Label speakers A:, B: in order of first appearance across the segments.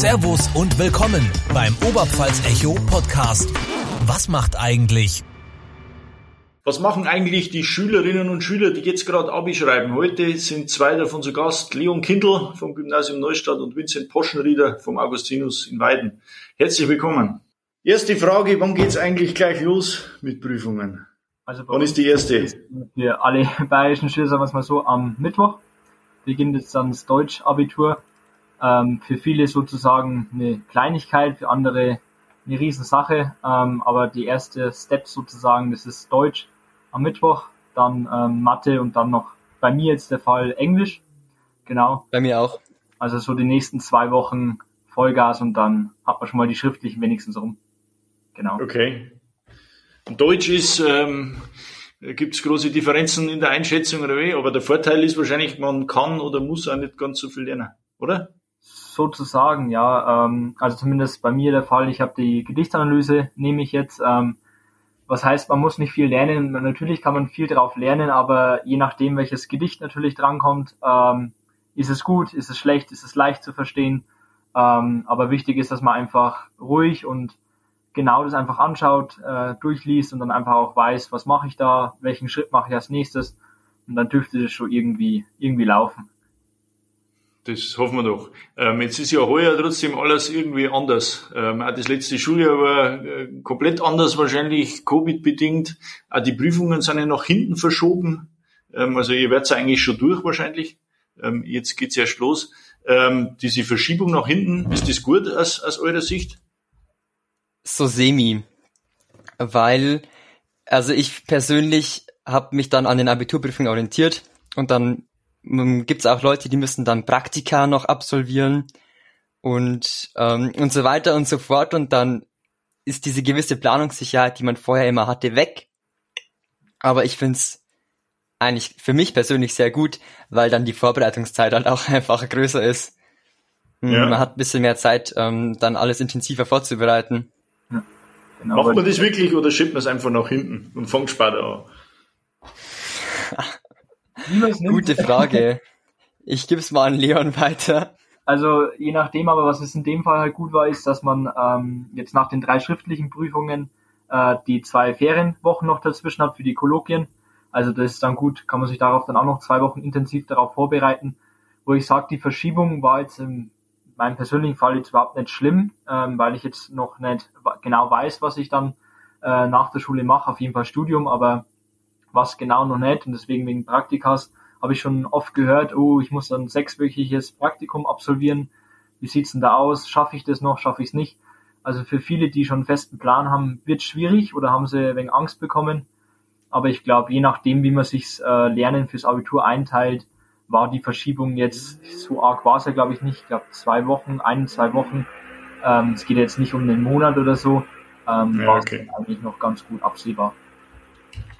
A: Servus und willkommen beim Oberpfalz Echo Podcast. Was macht eigentlich?
B: Was machen eigentlich die Schülerinnen und Schüler, die jetzt gerade Abi schreiben? Heute sind zwei davon zu Gast, Leon Kindl vom Gymnasium Neustadt und Vincent Poschenrieder vom Augustinus in Weiden. Herzlich willkommen. Erste Frage, wann geht's eigentlich gleich los mit Prüfungen?
C: Also
B: Wann ist die erste?
C: Für alle bayerischen Schüler, sagen wir es mal so, am Mittwoch beginnt jetzt dann das Deutsch-Abitur. Ähm, für viele sozusagen eine Kleinigkeit, für andere eine Riesensache. Ähm, aber die erste Step sozusagen, das ist Deutsch am Mittwoch, dann ähm, Mathe und dann noch bei mir jetzt der Fall Englisch. Genau.
D: Bei mir auch.
C: Also so die nächsten zwei Wochen Vollgas und dann hat man schon mal die schriftlichen wenigstens rum. Genau.
B: Okay. Und Deutsch ist, ähm, gibt es große Differenzen in der Einschätzung oder wie? Aber der Vorteil ist wahrscheinlich, man kann oder muss auch nicht ganz so viel lernen, oder?
C: Sozusagen, ja. Ähm, also zumindest bei mir der Fall. Ich habe die Gedichtanalyse, nehme ich jetzt. Ähm, was heißt, man muss nicht viel lernen. Natürlich kann man viel drauf lernen, aber je nachdem, welches Gedicht natürlich drankommt, ähm, ist es gut, ist es schlecht, ist es leicht zu verstehen. Ähm, aber wichtig ist, dass man einfach ruhig und genau das einfach anschaut, äh, durchliest und dann einfach auch weiß, was mache ich da, welchen Schritt mache ich als nächstes. Und dann dürfte das schon irgendwie, irgendwie laufen.
B: Das hoffen wir doch. Ähm, jetzt ist ja heuer trotzdem alles irgendwie anders. Ähm, auch das letzte Schuljahr war äh, komplett anders, wahrscheinlich Covid-bedingt. Auch die Prüfungen sind ja nach hinten verschoben. Ähm, also ihr werdet eigentlich schon durch wahrscheinlich. Ähm, jetzt geht's erst los. Ähm, diese Verschiebung nach hinten, ist das gut aus, aus eurer Sicht?
D: So semi. Weil, also ich persönlich habe mich dann an den Abiturprüfungen orientiert und dann ähm, gibt's auch Leute, die müssen dann Praktika noch absolvieren und, ähm, und so weiter und so fort und dann ist diese gewisse Planungssicherheit, die man vorher immer hatte, weg. Aber ich find's eigentlich für mich persönlich sehr gut, weil dann die Vorbereitungszeit halt auch einfach größer ist. Hm,
B: Ja.
D: Man hat ein bisschen mehr Zeit, ähm, dann alles intensiver vorzubereiten.
C: Genau,
B: Macht man das wirklich oder schiebt man es einfach nach hinten und fängt später an?
C: Wie man es nimmt.
D: Gute Frage. Ich gebe es mal an Leon weiter.
C: Also je nachdem, aber was es in dem Fall halt gut war, ist, dass man ähm, jetzt nach den drei schriftlichen Prüfungen äh, die zwei Ferienwochen noch dazwischen hat für die Kolloquien. Also das ist dann gut, kann man sich darauf dann auch noch zwei Wochen intensiv darauf vorbereiten. Wo ich sage, die Verschiebung war jetzt in meinem persönlichen Fall jetzt überhaupt nicht schlimm, ähm, weil ich jetzt noch nicht genau weiß, was ich dann äh, nach der Schule mache, auf jeden Fall Studium, aber was genau noch nicht und deswegen wegen Praktikas habe ich schon oft gehört, oh, ich muss dann ein sechswöchiges Praktikum absolvieren. Wie sieht's denn da aus? Schaffe ich das noch? Schaffe ich es nicht? Also für viele, die schon einen festen Plan haben, wird schwierig oder haben sie wegen Angst bekommen. Aber ich glaube, je nachdem, wie man sich äh, Lernen fürs Abitur einteilt, war die Verschiebung jetzt so arg war es ja, glaube ich, nicht. Ich glaube, zwei Wochen, ein, zwei Wochen. Ähm, es geht jetzt nicht um einen Monat oder so. Ähm,
B: Ja,
C: war
B: okay.
C: eigentlich noch ganz gut absehbar.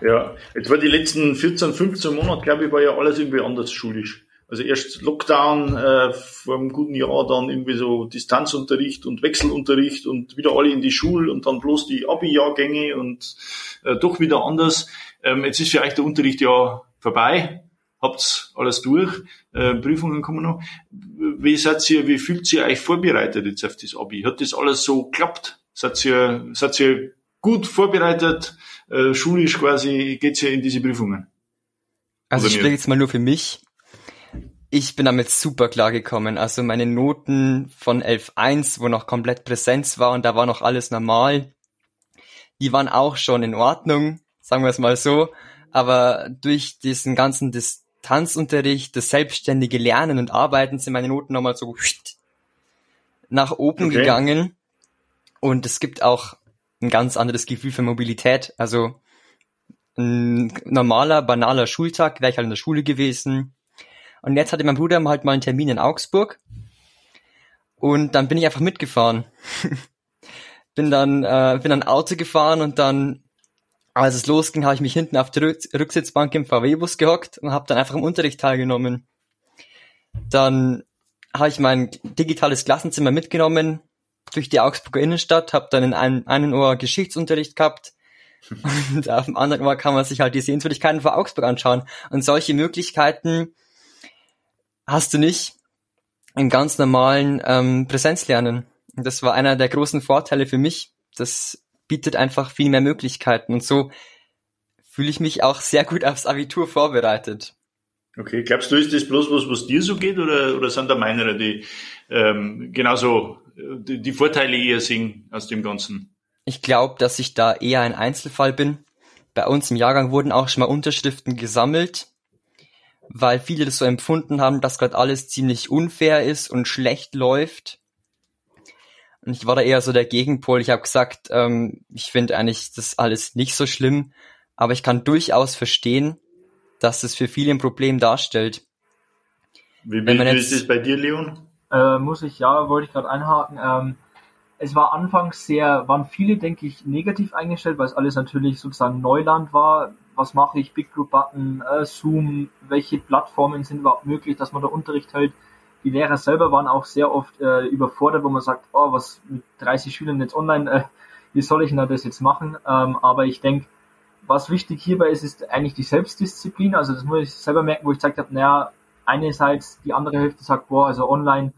B: Ja, jetzt war die letzten 14, 15 Monate, glaube ich, war ja alles irgendwie anders schulisch. Also erst Lockdown äh, vor einem guten Jahr, dann irgendwie so Distanzunterricht und Wechselunterricht und wieder alle in die Schule und dann bloß die Abi-Jahrgänge und äh, doch wieder anders. Ähm, jetzt ist euch der Unterricht ja vorbei, habt's alles durch, äh, Prüfungen kommen noch. Wie seid ihr, wie fühlt ihr euch vorbereitet jetzt auf das Abi? Hat das alles so geklappt? Seid ihr, seid ihr gut vorbereitet? Äh, schulisch quasi geht's ja in diese Prüfungen.
D: Also
B: Oder
D: ich spreche jetzt mal nur für mich. Ich bin damit super klar gekommen. Also meine Noten von 11.1, wo noch komplett Präsenz war und da war noch alles normal, die waren auch schon in Ordnung, sagen wir es mal so. Aber durch diesen ganzen Distanzunterricht, das selbstständige Lernen und Arbeiten sind meine Noten nochmal so nach oben
B: Okay.
D: gegangen. Und es gibt auch ein ganz anderes Gefühl für Mobilität. Also ein normaler, banaler Schultag, wäre ich halt in der Schule gewesen. Und jetzt hatte mein Bruder halt mal einen Termin in Augsburg. Und dann bin ich einfach mitgefahren. bin dann, äh, bin dann Auto gefahren und dann, als es losging, habe ich mich hinten auf Rück Rücksitzbank im VW-Bus gehockt und habe dann einfach im Unterricht teilgenommen. Dann habe ich mein digitales Klassenzimmer mitgenommen durch die Augsburger Innenstadt, habe dann in einem einen Ohr Geschichtsunterricht gehabt und auf dem anderen Ohr kann man sich halt die Sehenswürdigkeiten von Augsburg anschauen. Und solche Möglichkeiten hast du nicht, im ganz normalen ähm, Präsenzlernen. Und das war einer der großen Vorteile für mich. Das bietet einfach viel mehr Möglichkeiten und so fühle ich mich auch sehr gut aufs Abitur vorbereitet.
B: Okay, glaubst du, ist das bloß was, was dir so geht oder, oder sind da meiner, die ähm, genauso die, die Vorteile eher sehen aus dem Ganzen?
D: Ich glaube, dass ich da eher ein Einzelfall bin. Bei uns im Jahrgang wurden auch schon mal Unterschriften gesammelt, weil viele das so empfunden haben, dass gerade alles ziemlich unfair ist und schlecht läuft. Und ich war da eher so der Gegenpol. Ich habe gesagt, ähm, ich finde eigentlich das alles nicht so schlimm, aber ich kann durchaus verstehen, dass es für viele ein Problem darstellt.
B: Wie, wie, wie ist es bei dir, Leon?
C: Äh, muss ich, ja, wollte ich gerade einhaken. Ähm, es war anfangs sehr, waren viele, denke ich, negativ eingestellt, weil es alles natürlich sozusagen Neuland war. Was mache ich? Big Group Button, äh, Zoom, welche Plattformen sind überhaupt möglich, dass man da Unterricht hält. Die Lehrer selber waren auch sehr oft äh, überfordert, wo man sagt, oh, was mit 30 Schülern jetzt online, äh, wie soll ich denn das jetzt machen? Ähm, aber ich denke, was wichtig hierbei ist, ist eigentlich die Selbstdisziplin. Also das muss ich selber merken, wo ich gesagt habe, naja, einerseits die andere Hälfte sagt, boah, also online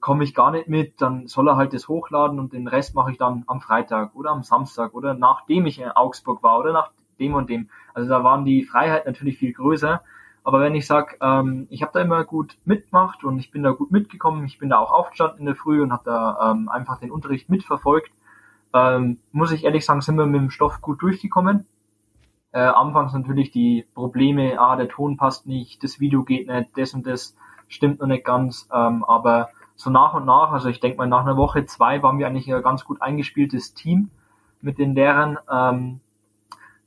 C: komme ich gar nicht mit, dann soll er halt das hochladen und den Rest mache ich dann am Freitag oder am Samstag oder nachdem ich in Augsburg war oder nach dem und dem. Also da waren die Freiheit natürlich viel größer. Aber wenn ich sage, ähm, ich habe da immer gut mitgemacht und ich bin da gut mitgekommen, ich bin da auch aufgestanden in der Früh und habe da ähm, einfach den Unterricht mitverfolgt, ähm, muss ich ehrlich sagen, sind wir mit dem Stoff gut durchgekommen. Äh, anfangs natürlich die Probleme, ah, der Ton passt nicht, das Video geht nicht, das und das stimmt noch nicht ganz, ähm, aber so nach und nach, also ich denke mal nach einer Woche, zwei waren wir eigentlich ein ganz gut eingespieltes Team mit den Lehrern. Ähm,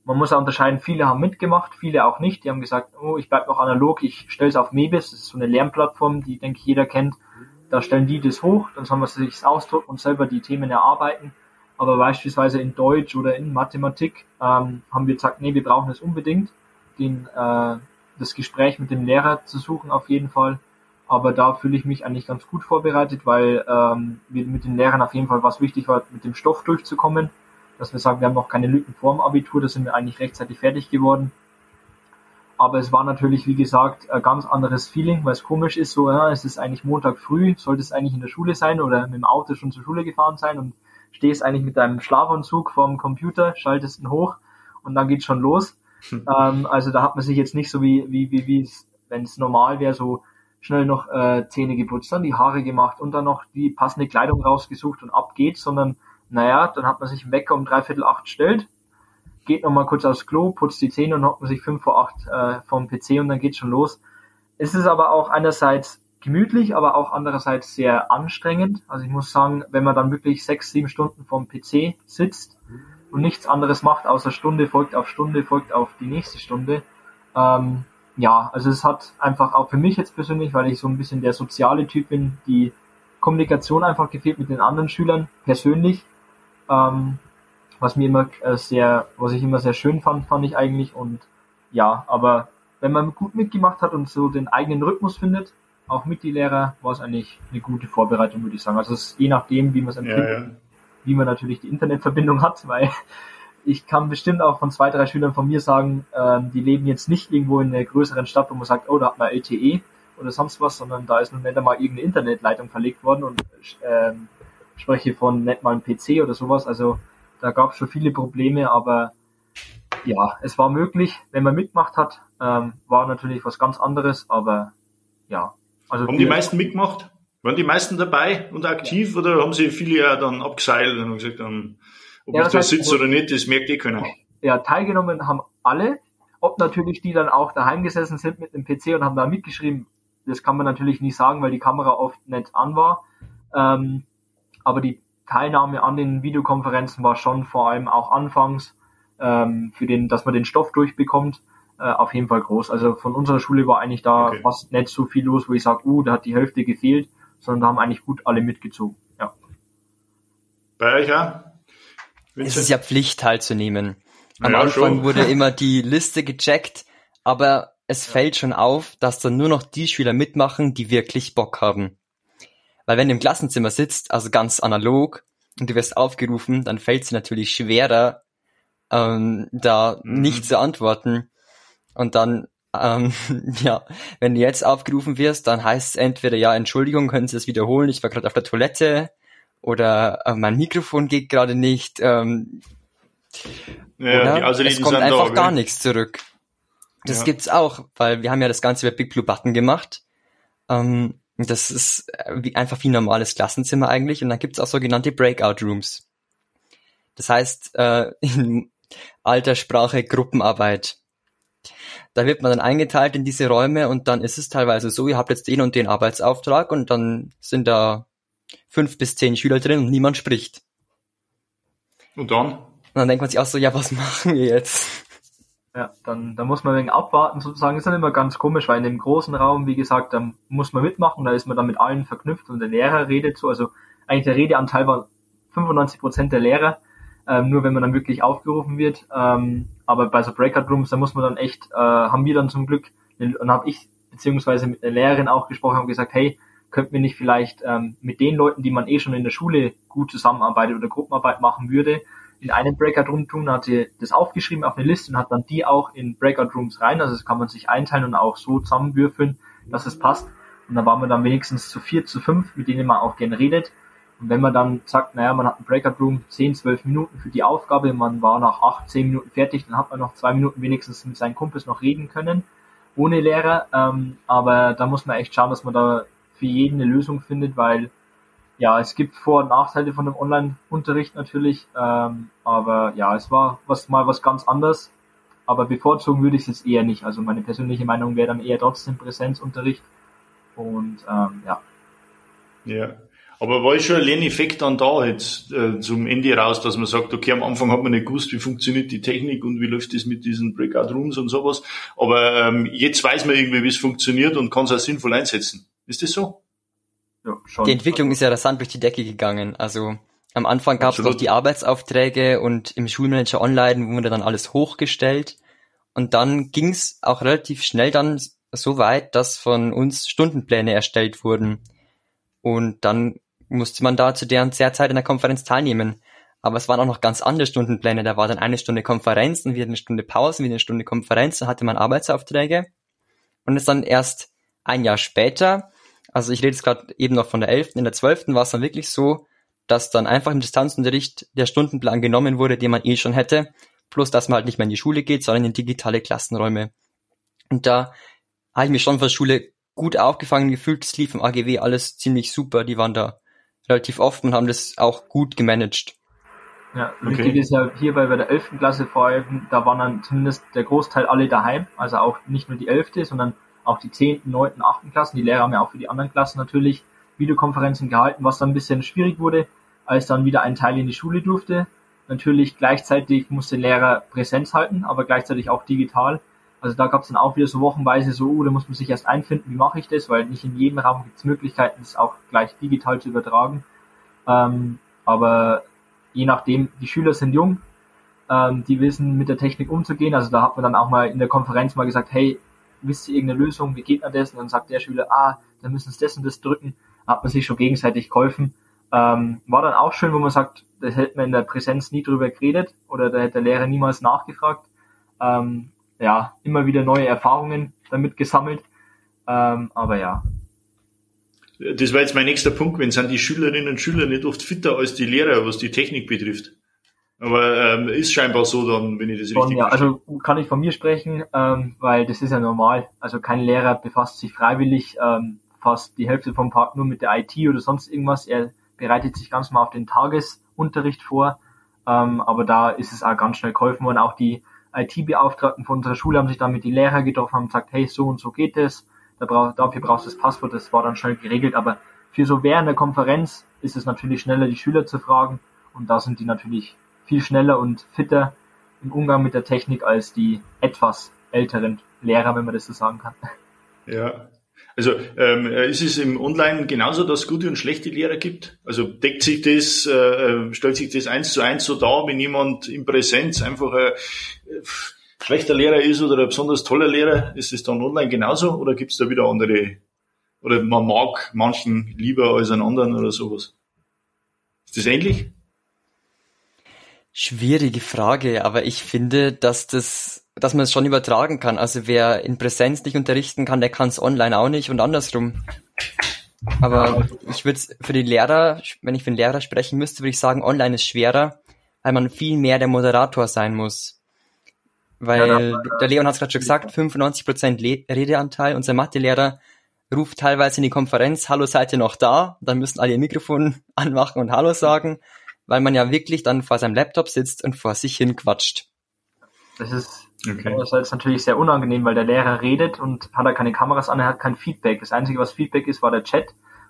C: man muss auch unterscheiden, viele haben mitgemacht, viele auch nicht. Die haben gesagt, oh, ich bleib noch analog, ich stelle es auf Mebis, das ist so eine Lernplattform, die, denke ich, jeder kennt. Da stellen die das hoch, dann sollen wir sich ausdrucken und selber die Themen erarbeiten. Aber beispielsweise in Deutsch oder in Mathematik ähm, haben wir gesagt, nee, wir brauchen es unbedingt, den, äh, das Gespräch mit dem Lehrer zu suchen auf jeden Fall. Aber da fühle ich mich eigentlich ganz gut vorbereitet, weil ähm, mit den Lehrern auf jeden Fall was wichtig war, mit dem Stoff durchzukommen. Dass wir sagen, wir haben noch keine Lücken vorm Abitur, da sind wir eigentlich rechtzeitig fertig geworden. Aber es war natürlich, wie gesagt, ein ganz anderes Feeling, weil es komisch ist, so, ja, es ist eigentlich Montag früh, sollte es eigentlich in der Schule sein oder mit dem Auto schon zur Schule gefahren sein und stehst eigentlich mit deinem Schlafanzug vorm Computer, schaltest ihn hoch und dann geht's schon los. Hm. Ähm, also da hat man sich jetzt nicht so wie, wie, wie, wie es, wenn es normal wäre, so schnell noch äh, Zähne geputzt, dann die Haare gemacht und dann noch die passende Kleidung rausgesucht und ab geht's, sondern naja, dann hat man sich im Wecker um dreiviertel acht stellt, geht nochmal kurz aufs Klo, putzt die Zähne und hockt man sich fünf vor acht äh, vom PC und dann geht's schon los. Es ist aber auch einerseits gemütlich, aber auch andererseits sehr anstrengend. Also ich muss sagen, wenn man dann wirklich sechs, sieben Stunden vorm PC sitzt und nichts anderes macht, außer Stunde folgt auf Stunde, folgt auf die nächste Stunde. Ähm, ja, also es hat einfach auch für mich jetzt persönlich, weil ich so ein bisschen der soziale Typ bin, die Kommunikation einfach gefehlt mit den anderen Schülern persönlich. Ähm, was mir immer äh, sehr, was ich immer sehr schön fand, fand ich eigentlich und ja, aber wenn man gut mitgemacht hat und so den eigenen Rhythmus findet, auch mit die Lehrer, war es eigentlich eine gute Vorbereitung, würde ich sagen. Also es ist je nachdem, wie man es empfindet, ja, ja. wie man natürlich die Internetverbindung hat, weil ich kann bestimmt auch von zwei, drei Schülern von mir sagen, ähm, die leben jetzt nicht irgendwo in einer größeren Stadt, wo man sagt, oh, da hat man LTE oder sonst was, sondern da ist nun nicht einmal irgendeine Internetleitung verlegt worden und ähm, spreche von nicht mal einem PC oder sowas. Also da gab es schon viele Probleme, aber ja, es war möglich, wenn man mitgemacht hat, ähm, war natürlich was ganz anderes, aber ja,
B: also haben die meisten mitgemacht? Waren die meisten dabei und aktiv ja. oder haben sie viele ja dann abgeseilt und gesagt, um, ob ja, ich da sitze oder nicht, das merkt eh keiner.
C: Ja, teilgenommen haben alle. Ob natürlich die dann auch daheim gesessen sind mit dem PC und haben da mitgeschrieben, das kann man natürlich nicht sagen, weil die Kamera oft nicht an war. Ähm, aber die Teilnahme an den Videokonferenzen war schon vor allem auch anfangs ähm, für den, dass man den Stoff durchbekommt äh, auf jeden Fall groß. Also von unserer Schule war eigentlich da okay. fast nicht so viel los, wo ich sage, uh, da hat die Hälfte gefehlt, sondern da haben eigentlich gut alle mitgezogen. Ja.
B: Bei euch ja?
D: Es ist ja Pflicht teilzunehmen. Am ja, Anfang schon. wurde immer die Liste gecheckt, aber es ja. fällt schon auf, dass dann nur noch die Schüler mitmachen, die wirklich Bock haben. Weil wenn du im Klassenzimmer sitzt, also ganz analog, und du wirst aufgerufen, dann fällt es natürlich schwerer, ähm, da mhm. nicht zu antworten. Und dann ähm, ja, wenn du jetzt aufgerufen wirst, dann heißt es entweder, ja, Entschuldigung, können Sie es wiederholen, ich war gerade auf der Toilette oder äh, mein Mikrofon geht gerade nicht. Ähm, ja, oder es kommt einfach da, gar nichts zurück. Das ja. gibt's auch, weil wir haben ja das Ganze über Big Blue Button gemacht. Ähm, das ist äh, wie, einfach wie ein normales Klassenzimmer eigentlich und dann gibt's auch sogenannte Breakout Rooms. Das heißt, äh, in alter Sprache Gruppenarbeit. Da wird man dann eingeteilt in diese Räume und dann ist es teilweise so, ihr habt jetzt den und den Arbeitsauftrag und dann sind da fünf bis zehn Schüler drin und niemand spricht.
B: Und dann? Und
D: dann denkt man sich auch so, ja, was machen wir jetzt?
C: Ja, dann, dann muss man wegen abwarten sozusagen. Das ist dann immer ganz komisch, weil in dem großen Raum, wie gesagt, da muss man mitmachen, da ist man dann mit allen verknüpft und der Lehrer redet so. Also eigentlich der Redeanteil war 95 Prozent der Lehrer, ähm, nur wenn man dann wirklich aufgerufen wird. Ähm, aber bei so Breakout Rooms, da muss man dann echt, äh, haben wir dann zum Glück, und habe ich beziehungsweise mit der Lehrerin auch gesprochen und gesagt, hey, könnten wir nicht vielleicht ähm, mit den Leuten, die man eh schon in der Schule gut zusammenarbeitet oder Gruppenarbeit machen würde, in einen Breakout Room tun, hat sie das aufgeschrieben auf eine Liste und hat dann die auch in Breakout Rooms rein. Also das kann man sich einteilen und auch so zusammenwürfeln, dass es passt. Und da waren wir dann wenigstens zu vier, zu fünf, mit denen man auch gerne redet. Und wenn man dann sagt, naja, man hat einen Breakout Room 10, 12 Minuten für die Aufgabe, man war nach 8, 10 Minuten fertig, dann hat man noch zwei Minuten wenigstens mit seinen Kumpels noch reden können, ohne Lehrer. Ähm, aber da muss man echt schauen, dass man da für jeden eine Lösung findet, weil ja, es gibt Vor- und Nachteile von dem Online-Unterricht natürlich, ähm, aber ja, es war was mal was ganz anderes. Aber bevorzugen würde ich es jetzt eher nicht. Also meine persönliche Meinung wäre dann eher trotzdem Präsenzunterricht. Und ähm, ja.
B: Ja. Aber war schon ein Lerneffekt dann da jetzt äh, zum Ende raus, dass man sagt, okay, am Anfang hat man nicht gewusst, wie funktioniert die Technik und wie läuft das mit diesen Breakout Rooms und sowas. Aber ähm, jetzt weiß man irgendwie, wie es funktioniert und kann es auch sinnvoll einsetzen. Ist das so?
D: Ja, schon. Die Entwicklung ist ja rasant durch die Decke gegangen. Also am Anfang gab es noch die Arbeitsaufträge und im Schulmanager Online wurde dann alles hochgestellt. Und dann ging es auch relativ schnell dann so weit, dass von uns Stundenpläne erstellt wurden. Und dann musste man da zu deren sehr Zeit in der Konferenz teilnehmen. Aber es waren auch noch ganz andere Stundenpläne. Da war dann eine Stunde Konferenz und wieder eine Stunde Pause, wieder eine Stunde Konferenz. Da hatte man Arbeitsaufträge. Und es dann erst ein Jahr später also ich rede jetzt gerade eben noch von der 11. In der 12. war es dann wirklich so, dass dann einfach im Distanzunterricht der Stundenplan genommen wurde, den man eh schon hätte, plus dass man halt nicht mehr in die Schule geht, sondern in digitale Klassenräume. Und da habe ich mich schon von der Schule gut aufgefangen gefühlt, es lief im AGW alles ziemlich super, die waren da relativ offen und haben das auch gut gemanagt.
C: Ja, okay. wichtig ist ja hierbei bei der 11. Klasse vor allem, da waren dann zumindest der Großteil alle daheim, also auch nicht nur die 11., sondern auch die 10., 9., 8. Klassen. Die Lehrer haben ja auch für die anderen Klassen natürlich Videokonferenzen gehalten, was dann ein bisschen schwierig wurde, als dann wieder ein Teil in die Schule durfte. Natürlich gleichzeitig musste der Lehrer Präsenz halten, aber gleichzeitig auch digital. Also da gab es dann auch wieder so wochenweise so, oh, da muss man sich erst einfinden, wie mache ich das, weil nicht in jedem Raum gibt es Möglichkeiten, das auch gleich digital zu übertragen. Ähm, aber je nachdem, die Schüler sind jung, ähm, die wissen mit der Technik umzugehen. Also da hat man dann auch mal in der Konferenz mal gesagt, hey, wisst ihr irgendeine Lösung, wie geht man das? Und dann sagt der Schüler, ah, dann müssen sie das und das drücken. Hat man sich schon gegenseitig geholfen. Ähm, war dann auch schön, wo man sagt, das hätte man in der Präsenz nie drüber geredet oder da hätte der Lehrer niemals nachgefragt. Ähm, ja, immer wieder neue Erfahrungen damit gesammelt. Ähm, aber ja.
B: Das war jetzt mein nächster Punkt, wenn sind die Schülerinnen und Schüler nicht oft fitter als die Lehrer, was die Technik betrifft. Aber ähm, ist scheinbar so dann, wenn ich das
C: Schon, richtig ja, verstehe. Also kann ich von mir sprechen, ähm, weil das ist ja normal. Also kein Lehrer befasst sich freiwillig ähm, fast die Hälfte vom Tag nur mit der IT oder sonst irgendwas. Er bereitet sich ganz mal auf den Tagesunterricht vor. Ähm, aber da ist es auch ganz schnell geholfen worden. Auch die IT-Beauftragten von unserer Schule haben sich dann mit die Lehrer getroffen, haben gesagt, hey, so und so geht es. Da brauch, dafür brauchst du das Passwort. Das war dann schnell geregelt. Aber für so während der Konferenz ist es natürlich schneller, die Schüler zu fragen. Und da sind die natürlich viel schneller und fitter im Umgang mit der Technik als die etwas älteren Lehrer, wenn man das so sagen kann.
B: Ja. Also ähm, ist es im Online genauso, dass es gute und schlechte Lehrer gibt? Also deckt sich das, äh, äh stellt sich das eins zu eins so dar, wenn jemand in Präsenz einfach ein äh, schlechter Lehrer ist oder ein besonders toller Lehrer, ist es dann online genauso oder gibt es da wieder andere? Oder man mag manchen lieber als einen anderen oder sowas? Ist das ähnlich?
D: Schwierige Frage, aber ich finde, dass das dass man es schon übertragen kann. Also wer in Präsenz nicht unterrichten kann, der kann es online auch nicht und andersrum. Aber ich würde für die Lehrer, wenn ich für den Lehrer sprechen müsste, würde ich sagen, online ist schwerer, weil man viel mehr der Moderator sein muss. Weil ja, der Leon hat es gerade schon gesagt, 95% Redeanteil. Unser Mathelehrer ruft teilweise in die Konferenz, hallo, seid ihr noch da? Dann müssen alle ihr Mikrofon anmachen und Hallo sagen, weil man ja wirklich dann vor seinem Laptop sitzt und vor sich hin quatscht.
C: Das ist Okay. Das ist natürlich sehr unangenehm, weil der Lehrer redet und hat er keine Kameras an, er hat kein Feedback. Das Einzige, was Feedback ist, war der Chat.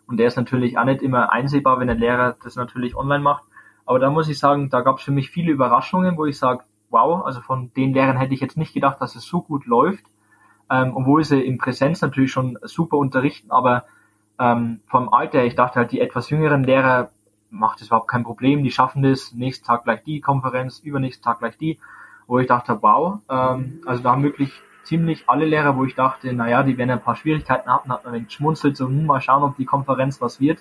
C: Und der ist natürlich auch nicht immer einsehbar, wenn der Lehrer das natürlich online macht. Aber da muss ich sagen, da gab es für mich viele Überraschungen, wo ich sage, wow, also von den Lehrern hätte ich jetzt nicht gedacht, dass es so gut läuft. Ähm, obwohl sie in Präsenz natürlich schon super unterrichten, aber ähm, vom Alter, ich dachte halt, die etwas jüngeren Lehrer macht es überhaupt kein Problem, die schaffen das, nächsten Tag gleich die Konferenz, übernächsten Tag gleich die wo ich dachte, wow, ähm, also da haben wirklich ziemlich alle Lehrer, wo ich dachte, naja, die werden ein paar Schwierigkeiten haben, hat man ein geschmunzelt, so, hm, mal schauen, ob die Konferenz was wird.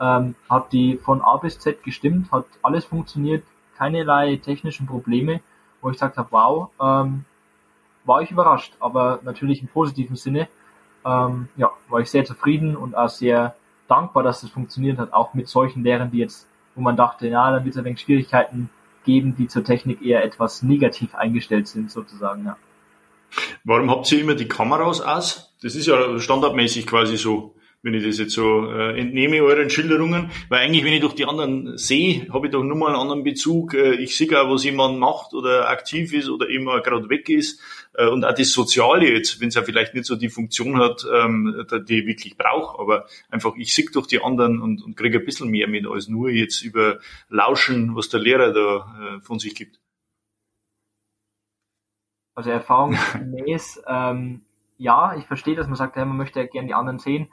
C: Ähm, hat die von A bis Z gestimmt, hat alles funktioniert, keinerlei technischen Probleme, wo ich gesagt habe, wow, ähm, war ich überrascht, aber natürlich im positiven Sinne. Ähm, ja, war ich sehr zufrieden und auch sehr dankbar, dass das funktioniert hat, auch mit solchen Lehrern, die jetzt, wo man dachte, ja, dann wird es ein wenig Schwierigkeiten geben, die zur Technik eher etwas negativ eingestellt sind, sozusagen, ja.
B: Warum habt ihr immer die Kameras aus? Das ist ja standardmäßig quasi so wenn ich das jetzt so äh, entnehme euren Schilderungen, weil eigentlich, wenn ich durch die anderen sehe, habe ich doch nur mal einen anderen Bezug. Äh, ich sehe auch, was jemand macht oder aktiv ist oder eben gerade weg ist. Äh, und auch das Soziale jetzt, wenn es ja vielleicht nicht so die Funktion hat, ähm, die ich wirklich brauche, aber einfach, ich sehe durch die anderen und, und kriege ein bisschen mehr mit, als nur jetzt über Lauschen, was der Lehrer da äh, von sich gibt.
C: Also erfahrungsgemäß, ähm, ja, ich verstehe, dass man sagt, ja, man möchte ja gerne die anderen sehen.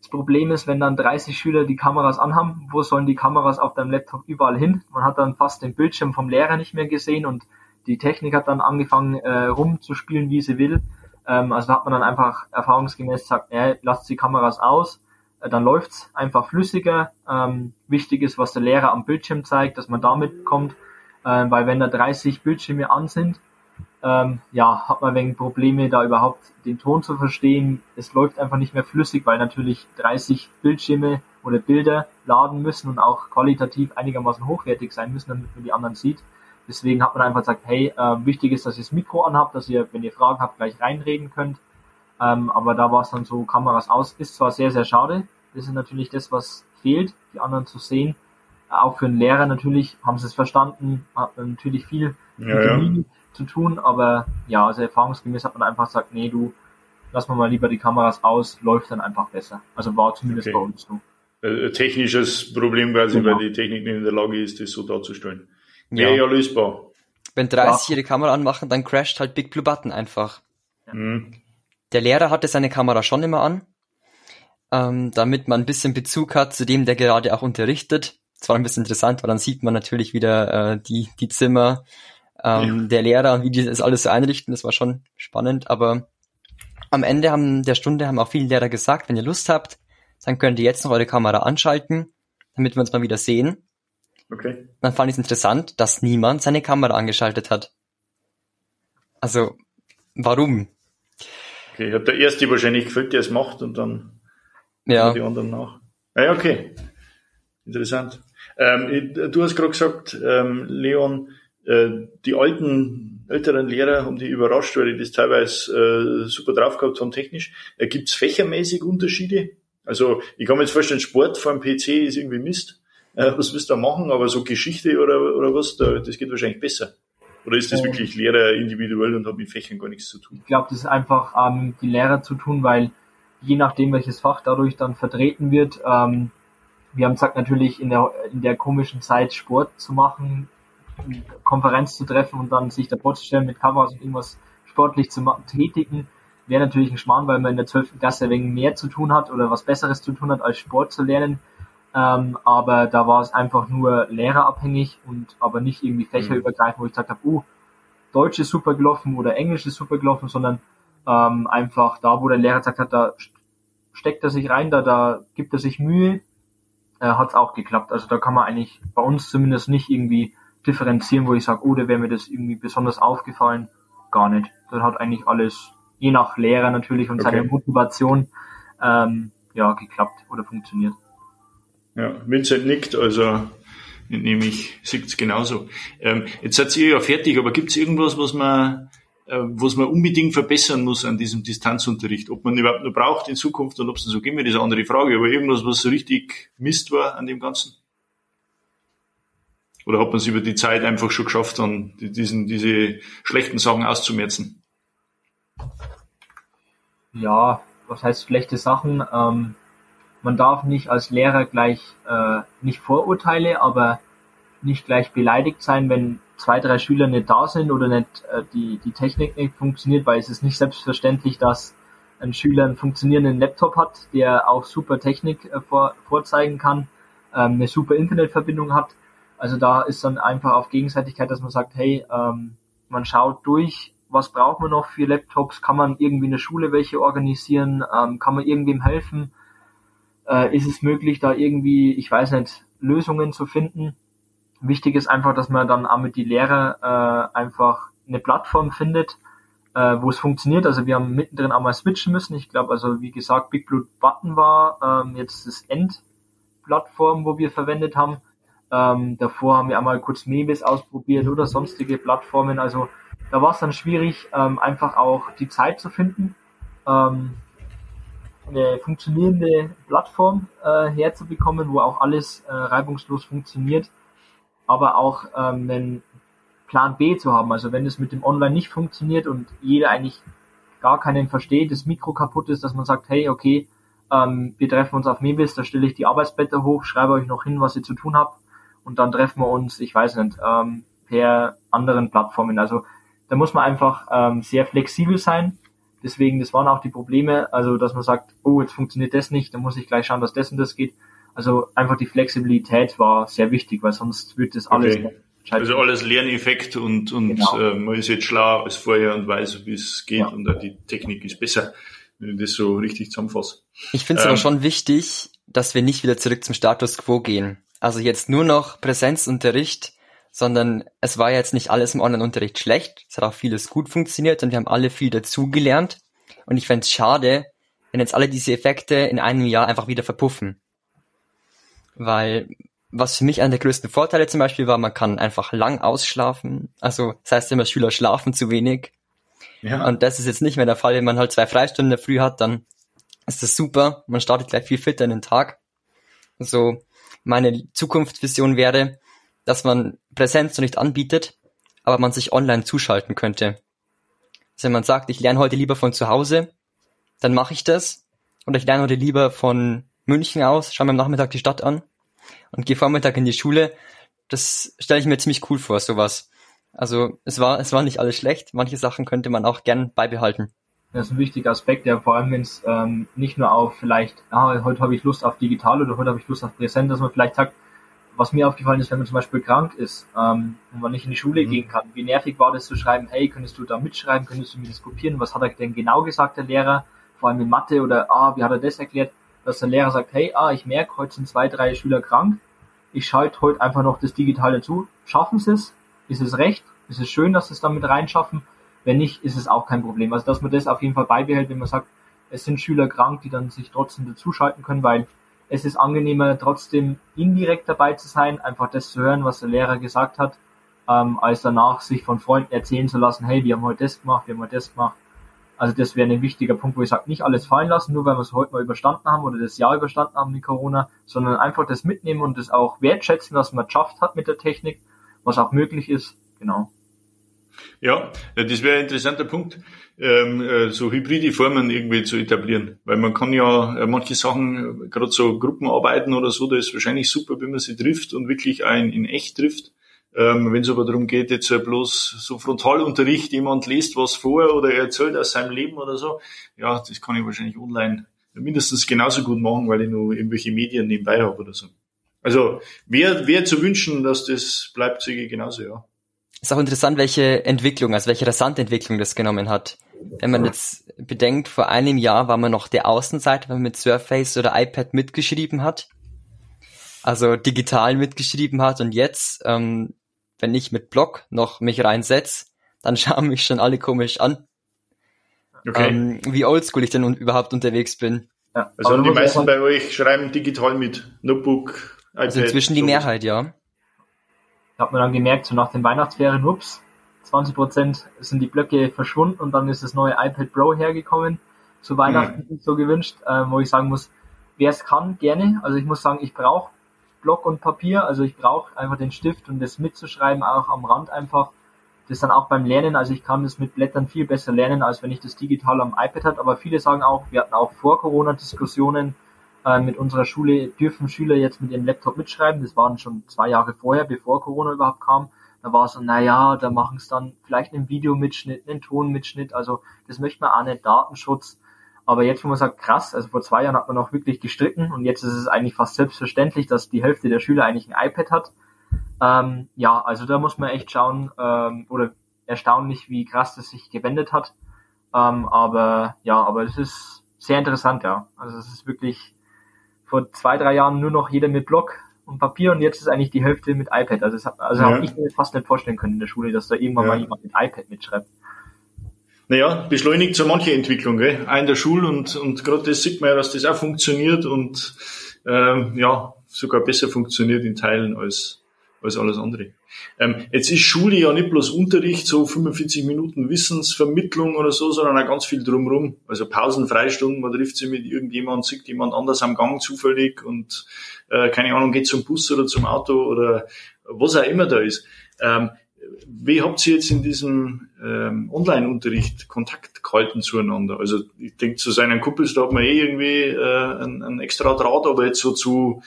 C: Das Problem ist, wenn dann 30 Schüler die Kameras anhaben, wo sollen die Kameras auf deinem Laptop überall hin? Man hat dann fast den Bildschirm vom Lehrer nicht mehr gesehen und die Technik hat dann angefangen äh, rumzuspielen, wie sie will. Ähm, also da hat man dann einfach erfahrungsgemäß gesagt, äh, lasst die Kameras aus, äh, dann läuft's einfach flüssiger. Ähm, wichtig ist, was der Lehrer am Bildschirm zeigt, dass man damit kommt, äh, weil wenn da 30 Bildschirme an sind, ähm, ja, hat man wegen Probleme, da überhaupt den Ton zu verstehen. Es läuft einfach nicht mehr flüssig, weil natürlich 30 Bildschirme oder Bilder laden müssen und auch qualitativ einigermaßen hochwertig sein müssen, damit man die anderen sieht. Deswegen hat man einfach gesagt, hey, äh, wichtig ist, dass ihr das Mikro anhabt, dass ihr, wenn ihr Fragen habt, gleich reinreden könnt. Ähm, aber da war es dann so, Kameras aus. Ist zwar sehr, sehr schade. Das ist natürlich das, was fehlt, die anderen zu sehen. Auch für einen Lehrer natürlich haben sie es verstanden, hat natürlich viel ja, ja zu tun, aber ja, also erfahrungsgemäß hat man einfach gesagt, nee, du, lass mal mal lieber die Kameras aus, läuft dann einfach besser. Also war zumindest okay. bei uns so.
B: Ein technisches Problem quasi, genau. weil die Technik nicht in der Lage ist, das so darzustellen. Ja, ja, ja lösbar.
D: Wenn 30 ja. ihre Kamera anmachen, dann crasht halt Big Blue Button einfach. Ja. Mhm. Der Lehrer hatte seine Kamera schon immer an, ähm, damit man ein bisschen Bezug hat zu dem, der gerade auch unterrichtet. Das war ein bisschen interessant, weil dann sieht man natürlich wieder äh, die, die Zimmer, ähm, ja. der Lehrer und wie die das alles so einrichten, das war schon spannend, aber am Ende haben, der Stunde haben auch viele Lehrer gesagt, wenn ihr Lust habt, dann könnt ihr jetzt noch eure Kamera anschalten, damit wir uns mal wieder sehen. Okay. Dann fand ich es interessant, dass niemand seine Kamera angeschaltet hat. Also, warum?
B: Okay, hat der Erste wahrscheinlich gefällt, der es macht und dann
D: ja.
B: die anderen nach. Ah, ja, okay. Interessant. Ähm, du hast gerade gesagt, ähm, Leon, die alten, älteren Lehrer haben die überrascht, weil die das teilweise äh, super drauf gehabt haben technisch. Äh, Gibt es fächermäßig Unterschiede? Also ich kann mir jetzt vorstellen, Sport vor dem PC ist irgendwie Mist. Äh, was willst du da machen? Aber so Geschichte oder, oder was, da, das geht wahrscheinlich besser. Oder ist das wirklich Lehrer individuell und hat mit Fächern gar nichts zu tun?
C: Ich glaube, das ist einfach ähm, die Lehrer zu tun, weil je nachdem, welches Fach dadurch dann vertreten wird, ähm, wir haben gesagt, natürlich in der, in der komischen Zeit Sport zu machen, Konferenz zu treffen und dann sich da vorzustellen mit Kameras und irgendwas sportlich zu tätigen, wäre natürlich ein Schmarrn, weil man in der 12. Klasse ein wenig mehr zu tun hat oder was Besseres zu tun hat, als Sport zu lernen. Ähm, aber da war es einfach nur lehrerabhängig und aber nicht irgendwie fächerübergreifend, wo ich gesagt habe, uh, Deutsch ist super gelaufen oder Englisch ist super gelaufen, sondern ähm, einfach da, wo der Lehrer gesagt hat, da steckt er sich rein, da, da gibt er sich Mühe, äh, hat es auch geklappt. Also da kann man eigentlich bei uns zumindest nicht irgendwie differenzieren, wo ich sage, oh, da wäre mir das irgendwie besonders aufgefallen. Gar nicht. dann hat eigentlich alles, je nach Lehrer natürlich und okay. seiner Motivation, ähm, ja, geklappt oder funktioniert.
B: Ja, Vincent nickt, also nehme ich, sieht's genauso. Ähm, jetzt seid ihr ja fertig, aber gibt's irgendwas, was man, äh, was man unbedingt verbessern muss an diesem Distanzunterricht? Ob man überhaupt noch braucht in Zukunft und ob es so gehen wird, ist eine andere Frage. Aber irgendwas, was so richtig Mist war an dem Ganzen? Oder hat man es über die Zeit einfach schon geschafft, dann diesen, diese schlechten Sachen auszumerzen?
C: Ja, was heißt schlechte Sachen? Ähm, man darf nicht als Lehrer gleich äh, nicht Vorurteile, aber nicht gleich beleidigt sein, wenn zwei, drei Schüler nicht da sind oder nicht äh, die, die Technik nicht funktioniert, weil es ist nicht selbstverständlich, dass ein Schüler einen funktionierenden Laptop hat, der auch super Technik äh, vor, vorzeigen kann, ähm, eine super Internetverbindung hat. Also da ist dann einfach auf Gegenseitigkeit, dass man sagt, hey, ähm, man schaut durch, was braucht man noch für Laptops, kann man irgendwie in der Schule welche organisieren, ähm, kann man irgendwem helfen, äh, ist es möglich, da irgendwie, ich weiß nicht, Lösungen zu finden. Wichtig ist einfach, dass man dann auch mit die Lehrer äh, einfach eine Plattform findet, äh, wo es funktioniert. Also wir haben mittendrin auch mal switchen müssen. Ich glaube, also wie gesagt, Big Blue Button war ähm, jetzt das Endplattform, wo wir verwendet haben. Ähm, davor haben wir einmal kurz Mebis ausprobiert oder sonstige Plattformen. Also da war es dann schwierig, ähm, einfach auch die Zeit zu finden, ähm, eine funktionierende Plattform äh, herzubekommen, wo auch alles äh, reibungslos funktioniert, aber auch ähm, einen Plan B zu haben. Also wenn es mit dem Online nicht funktioniert und jeder eigentlich gar keinen versteht, das Mikro kaputt ist, dass man sagt, hey, okay, ähm, wir treffen uns auf Mebis, da stelle ich die Arbeitsblätter hoch, schreibe euch noch hin, was ihr zu tun habt und dann treffen wir uns, ich weiß nicht, ähm, per anderen Plattformen. Also da muss man einfach ähm, sehr flexibel sein. Deswegen, das waren auch die Probleme, also dass man sagt, oh, jetzt funktioniert das nicht, dann muss ich gleich schauen, dass das und das geht. Also einfach die Flexibilität war sehr wichtig, weil sonst wird das alles. Okay.
B: Also alles Lerneffekt und, und genau. äh, man ist jetzt schlauer als vorher und weiß, wie es geht ja. und äh, die Technik ist besser, wenn ich das so richtig zusammenfasse.
D: Ich finde es ähm, aber schon wichtig, dass wir nicht wieder zurück zum Status quo gehen. Also jetzt nur noch Präsenzunterricht sondern es war jetzt nicht alles im Online-Unterricht schlecht, es hat auch vieles gut funktioniert und wir haben alle viel dazugelernt. Und ich fände es schade, wenn jetzt alle diese Effekte in einem Jahr einfach wieder verpuffen. Weil was für mich einer der größten Vorteile zum Beispiel war, man kann einfach lang ausschlafen. Also das heißt immer, Schüler schlafen zu wenig. Ja. Und das ist jetzt nicht mehr der Fall, wenn man halt zwei Freistunden in der Früh hat, dann ist das super. Man startet gleich viel fitter in den Tag. So, meine Zukunftsvision wäre, dass man Präsenz noch nicht anbietet, aber man sich online zuschalten könnte. Also wenn man sagt, ich lerne heute lieber von zu Hause, dann mache ich das. Und ich lerne heute lieber von München aus, schaue mir am Nachmittag die Stadt an und gehe Vormittag in die Schule. Das stelle ich mir ziemlich cool vor, sowas. Also es war, es war nicht alles schlecht. Manche Sachen könnte man auch gern beibehalten.
C: Das ist ein wichtiger Aspekt, ja, vor allem wenn es ähm, nicht nur auf vielleicht, ah, heute habe ich Lust auf digital oder heute habe ich Lust auf präsent, dass man vielleicht sagt, was mir aufgefallen ist, wenn man zum Beispiel krank ist ähm, und man nicht in die Schule mhm. gehen kann, wie nervig war das zu schreiben, hey, könntest du da mitschreiben, könntest du mir das kopieren, was hat er denn genau gesagt, der Lehrer, vor allem in Mathe oder, ah, wie hat er das erklärt, dass der Lehrer sagt, hey, ah, ich merke, heute sind zwei, drei Schüler krank, ich schalte heute einfach noch das Digitale dazu, schaffen sie es, ist es recht, ist es schön, dass sie es damit reinschaffen, wenn nicht, ist es auch kein Problem. Also, dass man das auf jeden Fall beibehält, wenn man sagt, es sind Schüler krank, die dann sich trotzdem dazuschalten können, weil es ist angenehmer, trotzdem indirekt dabei zu sein, einfach das zu hören, was der Lehrer gesagt hat, ähm, als danach sich von Freunden erzählen zu lassen, hey, wir haben heute das gemacht, wir haben heute das gemacht. Also das wäre ein wichtiger Punkt, wo ich sage, nicht alles fallen lassen, nur weil wir es heute mal überstanden haben oder das Jahr überstanden haben mit Corona, sondern einfach das mitnehmen und das auch wertschätzen, was man geschafft hat mit der Technik, was auch möglich ist. Genau.
B: Ja, das wäre ein interessanter Punkt, ähm, äh, so hybride Formen irgendwie zu etablieren. Weil man kann ja äh, manche Sachen, äh, gerade so Gruppenarbeiten oder so, da ist wahrscheinlich super, wenn man sie trifft und wirklich ein in echt trifft. Ähm, wenn es aber darum geht, jetzt bloß so Frontalunterricht, jemand liest was vor oder er erzählt aus seinem Leben oder so, ja, das kann ich wahrscheinlich online mindestens genauso gut machen, weil ich nur irgendwelche Medien nebenbei habe oder so. Also wäre wär zu wünschen, dass das bleibt, ich genauso, ja.
D: Ist auch interessant, welche Entwicklung, also welche rasante Entwicklung das genommen hat. Wenn man jetzt bedenkt, vor einem Jahr war man noch der Außenseiter, wenn man mit Surface oder iPad mitgeschrieben hat. Also digital mitgeschrieben hat und jetzt, ähm, wenn ich mit Blog noch mich reinsetz, dann schauen mich schon alle komisch an. okay. ähm, wie oldschool ich denn überhaupt unterwegs bin.
B: Ja. Also die meisten bei euch schreiben digital mit Notebook,
D: iPad. Also inzwischen die Mehrheit, ja.
C: Da hat man dann gemerkt, so nach den Weihnachtsferien, ups, 20 Prozent sind die Blöcke verschwunden und dann ist das neue iPad Pro hergekommen. Zu Weihnachten mhm. so gewünscht, äh, wo ich sagen muss, wer es kann, gerne. Also ich muss sagen, ich brauche Block und Papier, also ich brauche einfach den Stift und das mitzuschreiben, auch am Rand einfach. Das dann auch beim Lernen, also ich kann das mit Blättern viel besser lernen, als wenn ich das digital am iPad hat. Aber viele sagen auch, wir hatten auch vor Corona Diskussionen mit unserer Schule, dürfen Schüler jetzt mit ihrem Laptop mitschreiben. Das waren schon zwei Jahre vorher, bevor Corona überhaupt kam. Da war es so, naja, da machen es dann vielleicht einen Videomitschnitt, einen Tonmitschnitt, also das möchte man auch nicht, Datenschutz. Aber jetzt, wo man sagt, krass, also vor zwei Jahren hat man noch wirklich gestritten und jetzt ist es eigentlich fast selbstverständlich, dass die Hälfte der Schüler eigentlich ein iPad hat. Ähm, ja, also da muss man echt schauen, ähm, oder erstaunlich, wie krass das sich gewendet hat. Ähm, aber ja, aber es ist sehr interessant, ja. Also es ist wirklich vor zwei, drei Jahren nur noch jeder mit Block und Papier und jetzt ist eigentlich die Hälfte mit iPad. Also, also ja. habe ich mir fast nicht vorstellen können in der Schule, dass da irgendwann ja. mal jemand mit iPad mitschreibt.
B: Naja, beschleunigt so manche Entwicklung, gell? auch in der Schule und, und gerade das sieht man ja, dass das auch funktioniert und ähm, ja, sogar besser funktioniert in Teilen als, als alles andere. Ähm, jetzt ist Schule ja nicht bloß Unterricht, so 45 Minuten Wissensvermittlung oder so, sondern auch ganz viel drumherum. Also Pausen, Freistunden, man trifft sich mit irgendjemand, sieht jemand anders am Gang zufällig und äh, keine Ahnung, geht zum Bus oder zum Auto oder was auch immer da ist. Ähm, wie habt ihr jetzt in diesem ähm, Online-Unterricht Kontakt gehalten zueinander? Also ich denke, zu seinen Kumpels, da hat man eh irgendwie äh, einen, einen extra Draht, aber jetzt so zu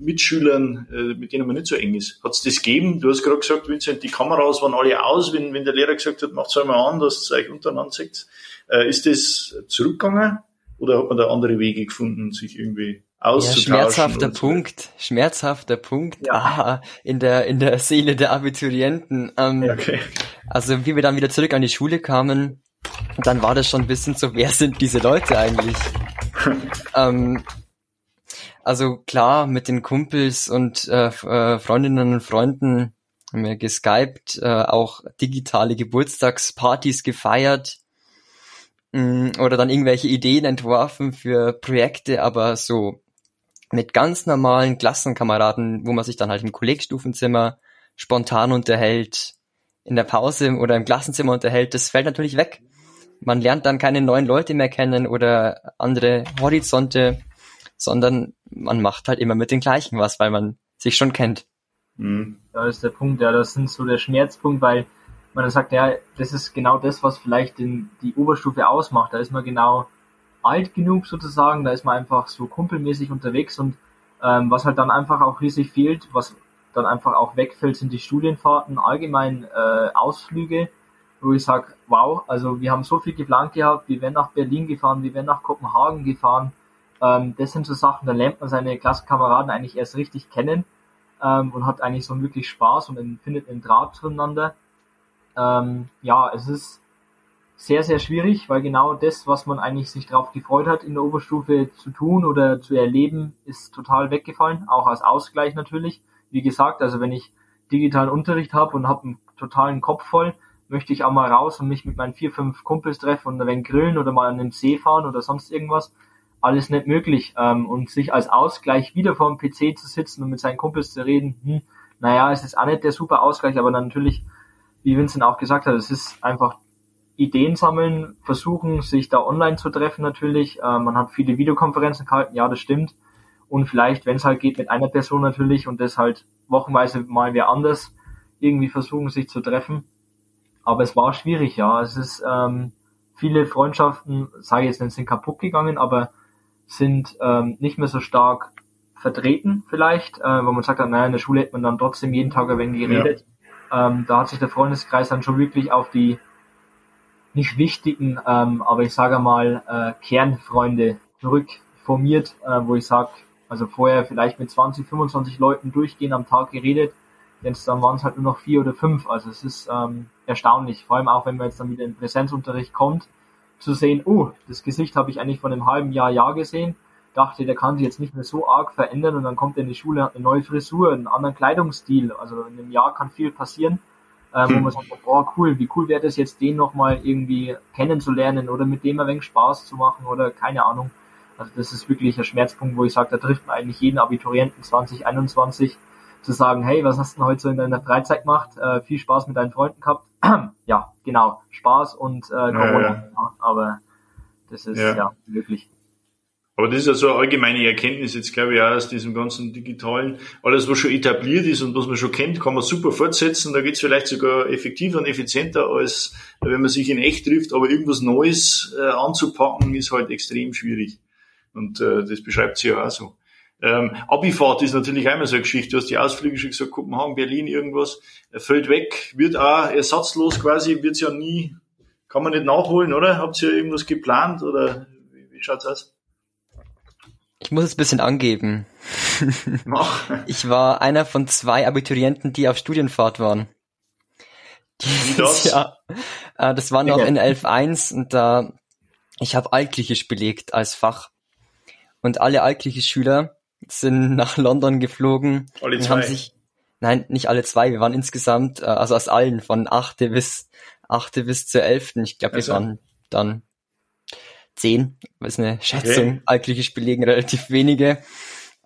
B: Mitschülern, äh, mit denen man nicht so eng ist. Hat es das gegeben? Du hast gerade gesagt, Vincent, die Kameras waren alle aus, wenn, wenn der Lehrer gesagt hat, macht's einmal an, dass ihr euch untereinander seht. Äh, ist das zurückgegangen oder hat man da andere Wege gefunden, sich irgendwie auszutauschen?
D: Ja, schmerzhafter Punkt, schmerzhafter Punkt ja. ah, in der in der Seele der Abiturienten. Ähm, okay. Also wie wir dann wieder zurück an die Schule kamen, dann war das schon ein bisschen so, wer sind diese Leute eigentlich? ähm, also klar, mit den Kumpels und äh, äh, Freundinnen und Freunden haben wir geskypt, äh, auch digitale Geburtstagspartys gefeiert mh, mm, oder dann irgendwelche Ideen entworfen für Projekte, aber so mit ganz normalen Klassenkameraden, wo man sich dann halt im Kollegstufenzimmer spontan unterhält, in der Pause oder im Klassenzimmer unterhält, das fällt natürlich weg. Man lernt dann keine neuen Leute mehr kennen oder andere Horizonte sondern man macht halt immer mit den gleichen was, weil man sich schon kennt.
C: Mhm. Das ist der Punkt, ja, das ist so der Schmerzpunkt, weil man dann sagt, ja, das ist genau das, was vielleicht den, die Oberstufe ausmacht. Da ist man genau alt genug sozusagen, da ist man einfach so kumpelmäßig unterwegs und ähm, was halt dann einfach auch riesig fehlt, was dann einfach auch wegfällt, sind die Studienfahrten, allgemein äh, Ausflüge, wo ich sage, wow, also wir haben so viel geplant gehabt, wir wären nach Berlin gefahren, wir wären nach Kopenhagen gefahren, ähm, das sind so Sachen, da lernt man seine Klassenkameraden eigentlich erst richtig kennen ähm, und hat eigentlich so wirklich Spaß und findet einen Draht zueinander. Ähm, ja, es ist sehr, sehr schwierig, weil genau das, was man eigentlich sich darauf gefreut hat, in der Oberstufe zu tun oder zu erleben, ist total weggefallen, auch als Ausgleich natürlich. Wie gesagt, also wenn ich digitalen Unterricht habe und habe einen totalen Kopf voll, möchte ich auch mal raus und mich mit meinen vier, fünf Kumpels treffen und ein wenig grillen oder mal an einem See fahren oder sonst irgendwas alles nicht möglich. Ähm, und sich als Ausgleich wieder vor dem PC zu sitzen und mit seinen Kumpels zu reden, hm, naja, es ist auch nicht der super Ausgleich, aber natürlich, wie Vincent auch gesagt hat, es ist einfach Ideen sammeln, versuchen, sich da online zu treffen natürlich. Ähm, man hat viele Videokonferenzen gehalten, ja, das stimmt. Und vielleicht, wenn es halt geht, mit einer Person natürlich und das halt wochenweise mal wer anders irgendwie versuchen, sich zu treffen. Aber es war schwierig, ja. Es ist ähm, viele Freundschaften, sage ich jetzt nicht, sind kaputt gegangen, aber sind ähm, nicht mehr so stark vertreten vielleicht, äh, weil man sagt, naja, in der Schule hätte man dann trotzdem jeden Tag ein wenig geredet. Ja. Ähm, da hat sich der Freundeskreis dann schon wirklich auf die nicht wichtigen, ähm, aber ich sage mal äh, Kernfreunde zurückformiert, äh, wo ich sage, also vorher vielleicht mit 20, 25 Leuten durchgehen am Tag geredet, jetzt dann waren es halt nur noch vier oder fünf. Also es ist ähm, erstaunlich, vor allem auch wenn man jetzt dann wieder in Präsenzunterricht kommt, zu sehen, oh, das Gesicht habe ich eigentlich vor einem halben Jahr, Jahr gesehen, dachte, der kann sich jetzt nicht mehr so arg verändern und dann kommt er in die Schule, hat eine neue Frisur, einen anderen Kleidungsstil. Also in einem Jahr kann viel passieren. äh, wo hm. man sagt, boah, cool, wie cool wäre das jetzt, den nochmal irgendwie kennenzulernen oder mit dem ein wenig Spaß zu machen oder keine Ahnung. Also das ist wirklich ein Schmerzpunkt, wo ich sage, da trifft man eigentlich jeden Abiturienten 2021 zu sagen, hey, was hast du denn heute so in deiner Freizeit gemacht? Äh, viel Spaß mit deinen Freunden gehabt. ja, genau, Spaß und äh, Corona. Ja, ja. Aber das ist ja, ja wirklich.
B: Aber das ist ja so eine allgemeine Erkenntnis jetzt, glaube ich, auch aus diesem ganzen digitalen. Alles, was schon etabliert ist und was man schon kennt, kann man super fortsetzen. Da geht es vielleicht sogar effektiver und effizienter, als wenn man sich in echt trifft. Aber irgendwas Neues äh, anzupacken, ist halt extrem schwierig. Und äh, das beschreibt sie ja auch so. Ähm, Abifahrt ist natürlich einmal so eine Geschichte. Du hast die Ausflüge schon gesagt, Kopenhagen, Berlin, irgendwas. Fällt weg, wird auch ersatzlos quasi, wird's ja nie, kann man nicht nachholen, oder? Habt ihr irgendwas geplant oder wie, wie schaut's aus?
D: Ich muss es ein bisschen angeben. ich war einer von zwei Abiturienten, die auf Studienfahrt waren.
B: Dieses das? Jahr.
D: Äh, das war noch in 11.1 und da, ich habe Altgriechisch belegt als Fach. Und alle Altgriechisch-Schüler sind nach London geflogen
B: alle zwei.
D: haben sich, nein, nicht alle zwei, wir waren insgesamt, äh, also aus allen, von achte bis, achte bis zur elften. Ich glaube, wir also. waren dann zehn, was eine Schätzung, okay. altgriechisch belegen relativ wenige.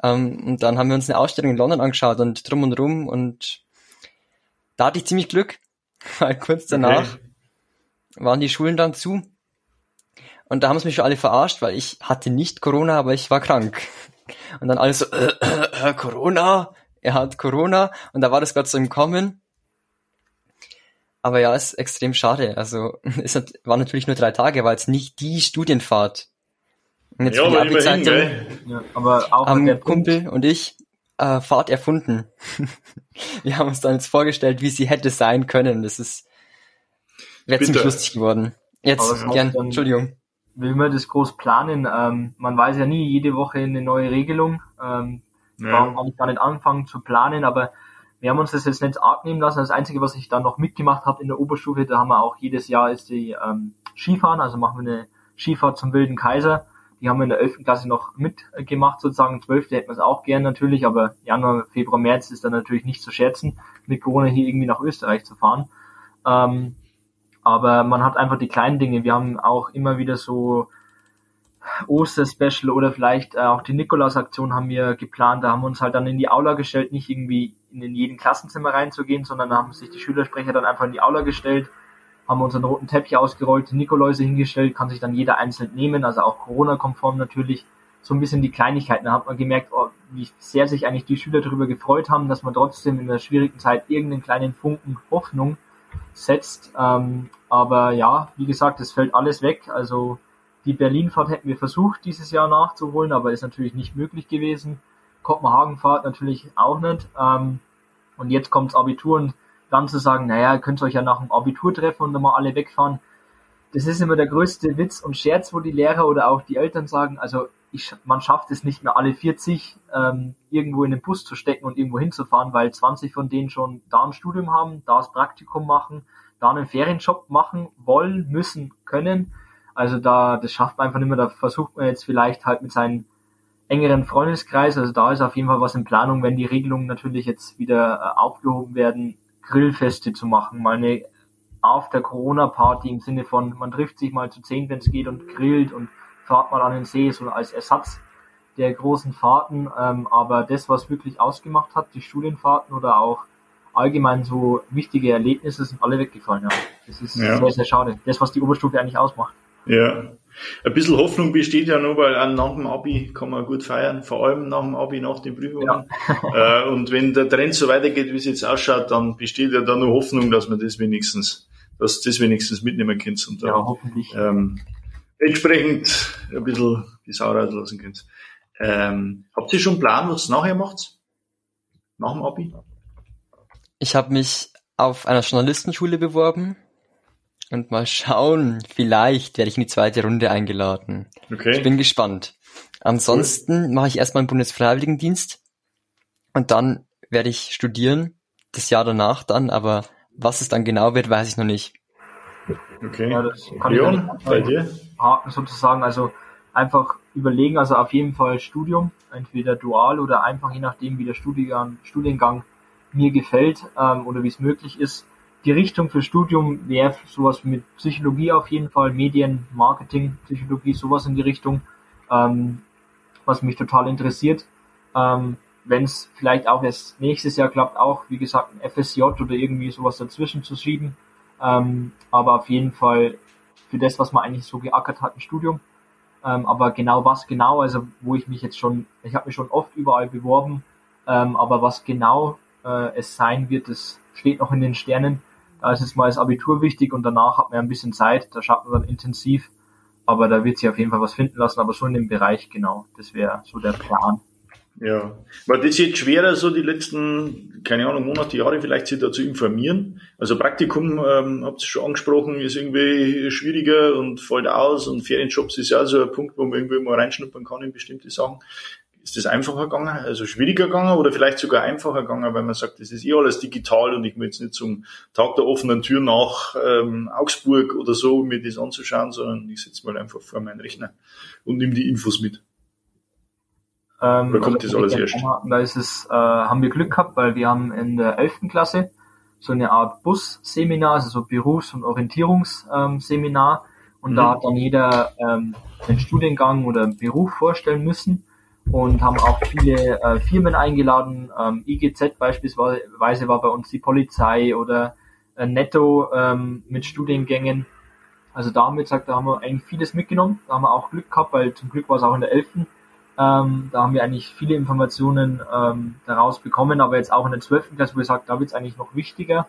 D: Ähm, und dann haben wir uns eine Ausstellung in London angeschaut und drum und rum und da hatte ich ziemlich Glück, weil kurz danach okay. waren die Schulen dann zu und da haben sie mich schon alle verarscht, weil ich hatte nicht Corona, aber ich war krank. Und dann alles so, äh, äh, äh, Corona, er hat Corona und da war das gerade so im Kommen. Aber ja, ist extrem schade. Also es hat, war natürlich nur drei Tage, war jetzt nicht die Studienfahrt.
B: Und jetzt ja, aber immerhin,
D: ja, aber auch haben der Kumpel Punkt. und ich äh, Fahrt erfunden. Wir haben uns dann jetzt vorgestellt, wie sie hätte sein können. Das ist wäre ziemlich lustig geworden. Jetzt, gern, Entschuldigung
C: will man das groß planen. Ähm, man weiß ja nie, jede Woche eine neue Regelung. Ähm, ja. Warum kann ich gar nicht anfangen zu planen, aber wir haben uns das jetzt nicht arg nehmen lassen. Das Einzige, was ich dann noch mitgemacht habe in der Oberstufe, da haben wir auch jedes Jahr ist die ähm, Skifahren, also machen wir eine Skifahrt zum Wilden Kaiser. Die haben wir in der 11. Klasse noch mitgemacht, sozusagen. 12. hätten wir es auch gern natürlich, aber Januar, Februar, März ist dann natürlich nicht zu schätzen, mit Corona hier irgendwie nach Österreich zu fahren. Ähm, aber man hat einfach die kleinen Dinge. Wir haben auch immer wieder so Oster-Special oder vielleicht äh, auch die Nikolaus-Aktion haben wir geplant. Da haben wir uns halt dann in die Aula gestellt, nicht irgendwie in jeden Klassenzimmer reinzugehen, sondern da haben sich die Schülersprecher dann einfach in die Aula gestellt, haben uns einen roten Teppich ausgerollt, Nikoläuse hingestellt, kann sich dann jeder einzeln nehmen, also auch Corona-konform natürlich. So ein bisschen die Kleinigkeiten. Da hat man gemerkt, oh, wie sehr sich eigentlich die Schüler darüber gefreut haben, dass man trotzdem in der schwierigen Zeit irgendeinen kleinen Funken Hoffnung setzt. Ähm, aber ja, wie gesagt, es fällt alles weg. Also die Berlin-Fahrt hätten wir versucht, dieses Jahr nachzuholen, aber ist natürlich nicht möglich gewesen. Kopenhagen-Fahrt natürlich auch nicht. Ähm, und jetzt kommt's Abitur und dann zu sagen, naja, ihr könnt euch ja nach dem Abitur treffen und dann mal alle wegfahren. Das ist immer der größte Witz und Scherz, wo die Lehrer oder auch die Eltern sagen, also ich, man schafft es nicht mehr alle 40 ähm, irgendwo in den Bus zu stecken und irgendwo hinzufahren, weil 20 von denen schon da ein Studium haben, da das Praktikum machen, da einen Ferienjob machen wollen, müssen, können. Also da, das schafft man einfach nicht mehr. Da versucht man jetzt vielleicht halt mit seinem engeren Freundeskreis, also da ist auf jeden Fall was in Planung, wenn die Regelungen natürlich jetzt wieder äh, aufgehoben werden, Grillfeste zu machen, mal eine After-Corona-Party im Sinne von, man trifft sich mal zu zehn, wenn es geht und grillt und fahrt mal an den See, so als Ersatz der großen Fahrten. Ähm, aber das, was wirklich ausgemacht hat, die Studienfahrten oder auch allgemein so wichtige Erlebnisse, sind alle weggefallen. Ja. Das ist ja. sehr, sehr schade. Das, was die Oberstufe eigentlich ausmacht.
B: Ja. Ein bisschen Hoffnung besteht ja nur, weil nach dem Abi kann man gut feiern, vor allem nach dem Abi, nach den Prüfungen. Ja. äh, und wenn der Trend so weitergeht, wie es jetzt ausschaut, dann besteht ja da nur Hoffnung, dass man das wenigstens, dass das wenigstens mitnehmen. Und
C: ja, hoffentlich.
B: Ähm, entsprechend ein bisschen die Sau rauslassen könnt. Ähm, habt ihr schon einen Plan, was ihr nachher macht? Nach dem Abi?
D: Ich habe mich auf einer Journalistenschule beworben und mal schauen, vielleicht werde ich in die zweite Runde eingeladen.
B: Okay.
D: Ich bin gespannt. Ansonsten cool. mache ich erstmal einen Bundesfreiwilligendienst und dann werde ich studieren, das Jahr danach dann, aber was es dann genau wird, weiß ich noch nicht.
B: Okay. Ja, das kann Leon, ich bei dir?
C: Haken sozusagen, also einfach überlegen, also auf jeden Fall Studium, entweder dual oder einfach je nachdem, wie der Studiengang, Studiengang mir gefällt ähm, oder wie es möglich ist, die Richtung für Studium wäre sowas mit Psychologie auf jeden Fall, Medien, Marketing, Psychologie, sowas in die Richtung, ähm, was mich total interessiert. Ähm, Wenn es vielleicht auch erst nächstes Jahr klappt, auch wie gesagt ein FSJ oder irgendwie sowas dazwischen zu schieben. Ähm, aber auf jeden Fall für das, was man eigentlich so geackert hat, ein Studium. Ähm, aber genau was genau, also wo ich mich jetzt schon, ich habe mich schon oft überall beworben, ähm, aber was genau äh, es sein wird, das steht noch in den Sternen. Da ist jetzt mal das Abitur wichtig und danach hat man ein bisschen Zeit, da schaut man dann intensiv, aber da wird sich auf jeden Fall was finden lassen, aber so in dem Bereich genau, das wäre so der Plan.
B: Ja, war das jetzt schwerer, so die letzten, keine Ahnung, Monate, Jahre vielleicht sich da zu informieren? Also Praktikum, ähm, habt ihr schon angesprochen, ist irgendwie schwieriger und fällt aus und Ferienjobs ist ja so ein Punkt, wo man irgendwie mal reinschnuppern kann in bestimmte Sachen. Ist das einfacher gegangen, also schwieriger gegangen oder vielleicht sogar einfacher gegangen, weil man sagt, das ist eh alles digital und ich will jetzt nicht zum Tag der offenen Tür nach ähm, Augsburg oder so, um mir das anzuschauen, sondern ich sitze mal einfach vor meinen Rechner und nehme die Infos mit.
C: Ähm,
B: Oder kommt das alles erst?
C: Da ist es, äh, haben wir Glück gehabt, weil wir haben in der 11. Klasse so eine Art Busseminar, also so Berufs- und Orientierungsseminar. und
B: Mhm.
C: da hat dann jeder ähm, einen Studiengang oder einen Beruf vorstellen müssen und haben auch viele äh, Firmen eingeladen. Ähm, IGZ beispielsweise war bei uns die Polizei oder äh, Netto ähm, mit Studiengängen. Also da haben wir gesagt, da haben wir eigentlich vieles mitgenommen. Da haben wir auch Glück gehabt, weil zum Glück war es auch in der 11. Ähm, da haben wir eigentlich viele Informationen ähm, daraus bekommen, aber jetzt auch in der 12. Klasse, wo ich sage, da wird es eigentlich noch wichtiger,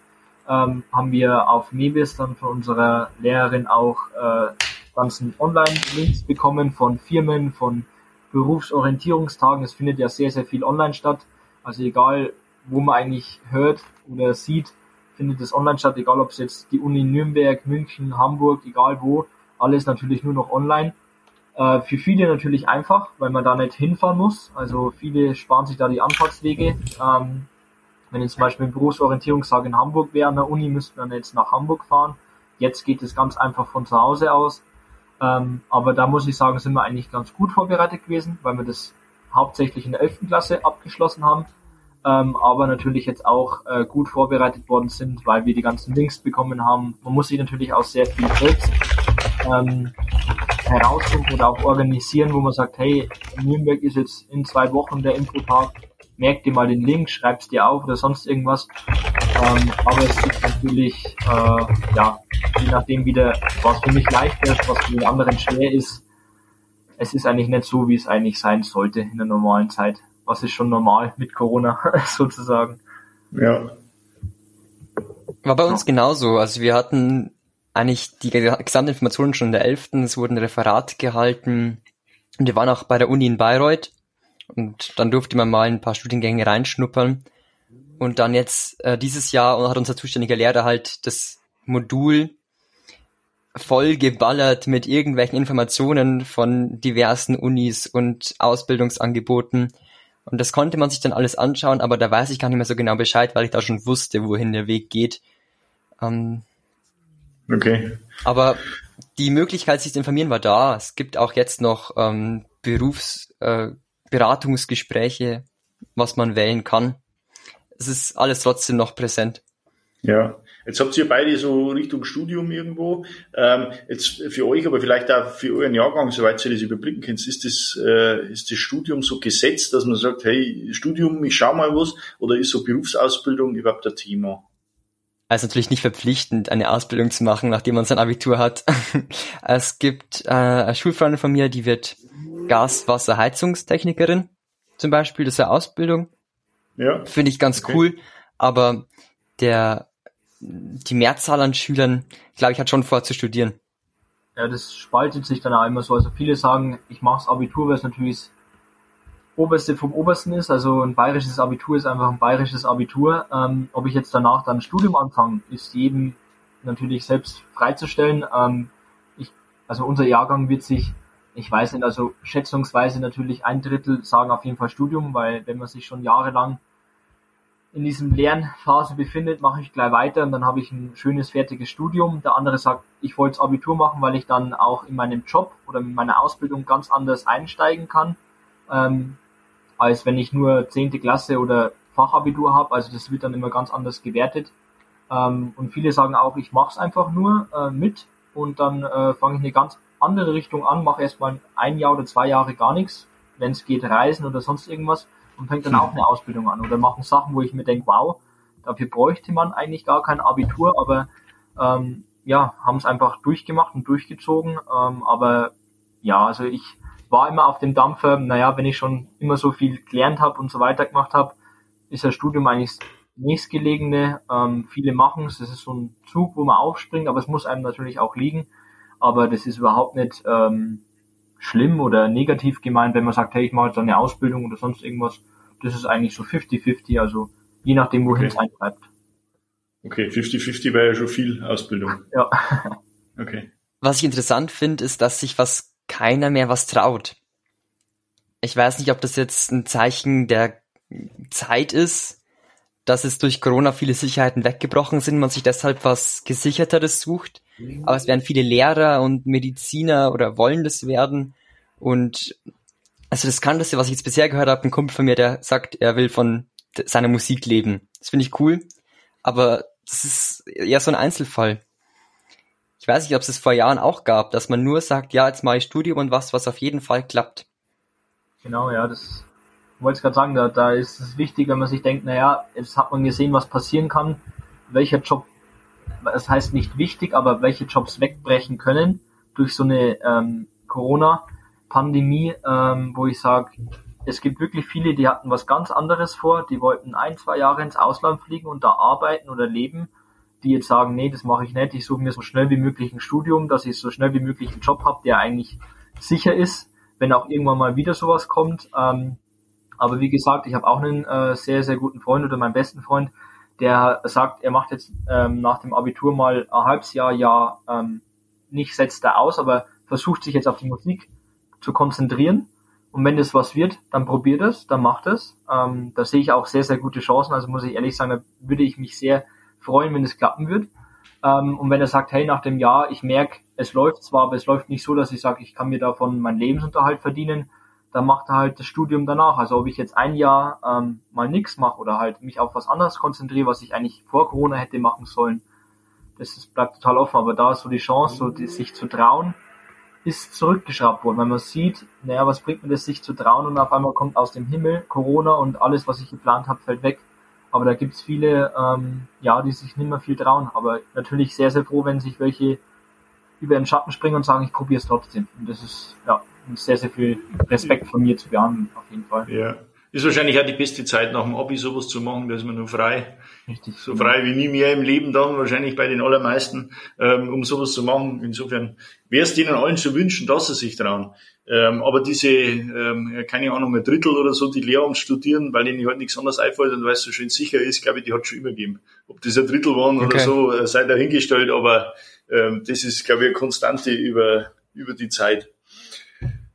C: ähm, haben wir auf Mebis dann von unserer Lehrerin auch äh, ganzen Online-Links bekommen von Firmen, von Berufsorientierungstagen. Es findet ja sehr, sehr viel online statt. Also egal, wo man eigentlich hört oder sieht, findet es online statt, egal ob es jetzt die Uni Nürnberg, München, Hamburg, egal wo, alles natürlich nur noch online. Äh, für viele natürlich einfach, weil man da nicht hinfahren muss. Also viele sparen sich da die Anfahrtswege. Ähm, wenn jetzt zum Beispiel ein Berufsorientierungstag in Hamburg wäre an der Uni, müsste man jetzt nach Hamburg fahren. Jetzt geht es ganz einfach von zu Hause aus. Ähm, aber da muss ich sagen, sind wir eigentlich ganz gut vorbereitet gewesen, weil wir das hauptsächlich in der 11. Klasse abgeschlossen haben. Ähm, aber natürlich jetzt auch äh, gut vorbereitet worden sind, weil wir die ganzen Links bekommen haben. Man muss sich natürlich auch sehr viel selbst ähm, herausfinden oder auch organisieren, wo man sagt, hey, in Nürnberg ist jetzt in zwei Wochen der Infotag, merk dir mal den Link, schreib's dir auf oder sonst irgendwas. Ähm, aber es ist natürlich, äh, ja, je nachdem wieder, was für mich leicht ist, was für den anderen schwer ist. Es ist eigentlich nicht so, wie es eigentlich sein sollte in der normalen Zeit. Was ist schon normal mit Corona sozusagen.
B: Ja.
D: War bei uns genauso. Also wir hatten eigentlich die gesamte Informationen schon in der 11. Es wurden Referate gehalten. Und wir waren auch bei der Uni in Bayreuth. Und dann durfte man mal ein paar Studiengänge reinschnuppern. Und dann jetzt äh, dieses Jahr hat unser zuständiger Lehrer halt das Modul voll geballert mit irgendwelchen Informationen von diversen Unis und Ausbildungsangeboten. Und das konnte man sich dann alles anschauen, aber da weiß ich gar nicht mehr so genau Bescheid, weil ich da schon wusste, wohin der Weg geht. Ähm,
B: Okay.
D: aber die Möglichkeit, sich zu informieren, war da. Es gibt auch jetzt noch ähm, Berufsberatungsgespräche, äh, was man wählen kann. Es ist alles trotzdem noch präsent.
B: Ja, jetzt habt ihr beide so Richtung Studium irgendwo. Ähm, jetzt für euch, aber vielleicht auch für euren Jahrgang, soweit ihr das überblicken könnt, ist das, äh, ist das Studium so gesetzt, dass man sagt, hey, Studium, ich schau mal was, oder ist so Berufsausbildung überhaupt ein Thema?
D: Also natürlich nicht verpflichtend, eine Ausbildung zu machen, nachdem man sein Abitur hat. es gibt äh, eine Schulfreundin von mir, die wird Gas-, Wasser-, Heizungstechnikerin zum Beispiel. Das ist eine Ausbildung.
B: Ja,
D: Finde ich ganz
B: Okay.
D: cool. Aber der die Mehrzahl an Schülern, glaube ich, hat schon vor zu studieren.
C: Ja, das spaltet sich dann auch immer so. Also viele sagen, ich mache das Abitur, weil es natürlich Oberste vom Obersten ist. Also ein bayerisches Abitur ist einfach ein bayerisches Abitur. Ähm, ob ich jetzt danach dann Studium anfange, ist jedem natürlich selbst freizustellen. Ähm, ich, also unser Jahrgang wird sich, ich weiß nicht, also schätzungsweise natürlich ein Drittel sagen auf jeden Fall Studium, weil wenn man sich schon jahrelang in diesem Lernphase befindet, mache ich gleich weiter und dann habe ich ein schönes fertiges Studium. Der andere sagt, ich wollte das Abitur machen, weil ich dann auch in meinem Job oder in meiner Ausbildung ganz anders einsteigen kann, ähm, als wenn ich nur zehnte Klasse oder Fachabitur habe. Also das wird dann immer ganz anders gewertet. Ähm, und viele sagen auch, ich mache es einfach nur äh, mit und dann äh, fange ich eine ganz andere Richtung an, mache erstmal ein Jahr oder zwei Jahre gar nichts, wenn es geht, reisen oder sonst irgendwas und fängt dann auch eine Ausbildung an oder machen Sachen, wo ich mir denke, wow, dafür bräuchte man eigentlich gar kein Abitur, aber ähm, ja, haben es einfach durchgemacht und durchgezogen. Ähm, aber ja, also ich war immer auf dem Dampfer, naja, wenn ich schon immer so viel gelernt habe und so weiter gemacht habe, ist das Studium eigentlich das nächstgelegene. Ähm, viele machen es, das ist so ein Zug, wo man aufspringt, aber es muss einem natürlich auch liegen. Aber das ist überhaupt nicht ähm, schlimm oder negativ gemeint, wenn man sagt, hey, ich mache jetzt eine Ausbildung oder sonst irgendwas. Das ist eigentlich so 50-50, also je nachdem, wohin okay. es eintreibt.
B: Okay, 50-50 wäre ja schon viel Ausbildung.
C: Ja.
B: Okay.
D: Was ich interessant finde, ist, dass sich was keiner mehr was traut. Ich weiß nicht, ob das jetzt ein Zeichen der Zeit ist, dass es durch Corona viele Sicherheiten weggebrochen sind, man sich deshalb was gesicherteres sucht. Aber es werden viele Lehrer und Mediziner oder wollen das werden. Und also das Bekannteste, was ich jetzt bisher gehört habe, ein Kumpel von mir, der sagt, er will von seiner Musik leben. Das finde ich cool. Aber das ist eher so ein Einzelfall. Ich weiß nicht, ob es es vor Jahren auch gab, dass man nur sagt, ja, jetzt mache ich Studium und was, was auf jeden Fall klappt.
C: Genau, ja, das wollte ich gerade sagen, da, da ist es wichtig, wenn man sich denkt, naja, jetzt hat man gesehen, was passieren kann, welcher Job, das heißt nicht wichtig, aber welche Jobs wegbrechen können durch so eine ähm, Corona-Pandemie, ähm, wo ich sage, es gibt wirklich viele, die hatten was ganz anderes vor, die wollten ein, zwei Jahre ins Ausland fliegen und da arbeiten oder leben, die jetzt sagen, nee, das mache ich nicht, ich suche mir so schnell wie möglich ein Studium, dass ich so schnell wie möglich einen Job habe, der eigentlich sicher ist, wenn auch irgendwann mal wieder sowas kommt. Ähm, aber wie gesagt, ich habe auch einen äh, sehr, sehr guten Freund oder meinen besten Freund, der sagt, er macht jetzt ähm, nach dem Abitur mal ein halbes Jahr, ja, ähm, nicht setzt er aus, aber versucht sich jetzt auf die Musik zu konzentrieren und wenn das was wird, dann probiert es, dann macht es. Ähm, da sehe ich auch sehr, sehr gute Chancen. Also muss ich ehrlich sagen, da würde ich mich sehr freuen, wenn es klappen wird. Ähm, und wenn er sagt, hey, nach dem Jahr, ich merke, es läuft zwar, aber es läuft nicht so, dass ich sage, ich kann mir davon meinen Lebensunterhalt verdienen, dann macht er halt das Studium danach. Also ob ich jetzt ein Jahr ähm, mal nichts mache oder halt mich auf was anderes konzentriere, was ich eigentlich vor Corona hätte machen sollen, das ist, bleibt total offen. Aber da ist so die Chance, so die, sich zu trauen, ist zurückgeschraubt worden, weil man sieht, naja, was bringt mir das, sich zu trauen und auf einmal kommt aus dem Himmel Corona und alles, was ich geplant habe, fällt weg. Aber da gibt's viele, ähm, ja, die sich nicht mehr viel trauen. Aber natürlich sehr, sehr froh, wenn sich welche über den Schatten springen und sagen, ich probiere es trotzdem. Und das ist ja sehr, sehr viel Respekt von mir zu behandeln, auf jeden Fall.
B: Ja. Ist wahrscheinlich auch die beste Zeit, nach dem Abi sowas zu machen, da ist man nur frei. Richtig. So frei wie nie mehr im Leben dann, wahrscheinlich bei den allermeisten, ähm, um sowas zu machen. Insofern wäre es denen allen zu wünschen, dass sie sich trauen. Ähm, aber diese, ähm, keine Ahnung, ein Drittel oder so, die Lehramt studieren, weil ihnen halt nichts anderes einfällt und weil es so schön sicher ist, glaube ich, die hat schon immer gegeben. Ob das ein Drittel waren okay. oder so, äh, sei dahingestellt, aber ähm, das ist, glaube ich, eine Konstante über, über die Zeit.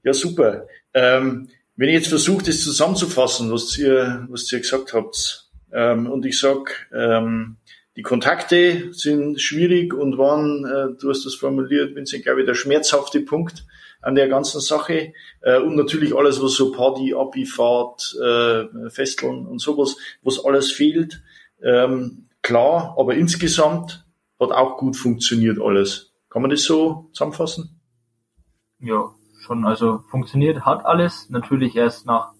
B: Ja, super. Ähm, wenn ich jetzt versuche, das zusammenzufassen, was ihr, was ihr gesagt habt, ähm, und ich sag, ähm, die Kontakte sind schwierig und waren, äh, du hast das formuliert, Vincent, glaube ich, der schmerzhafte Punkt an der ganzen Sache. Äh, und natürlich alles, was so Party, Abifahrt, äh, Festeln und sowas, was alles fehlt. Ähm, klar, aber insgesamt hat auch gut funktioniert alles. Kann man das so zusammenfassen?
C: Ja, schon, also funktioniert hat alles, natürlich erst nach,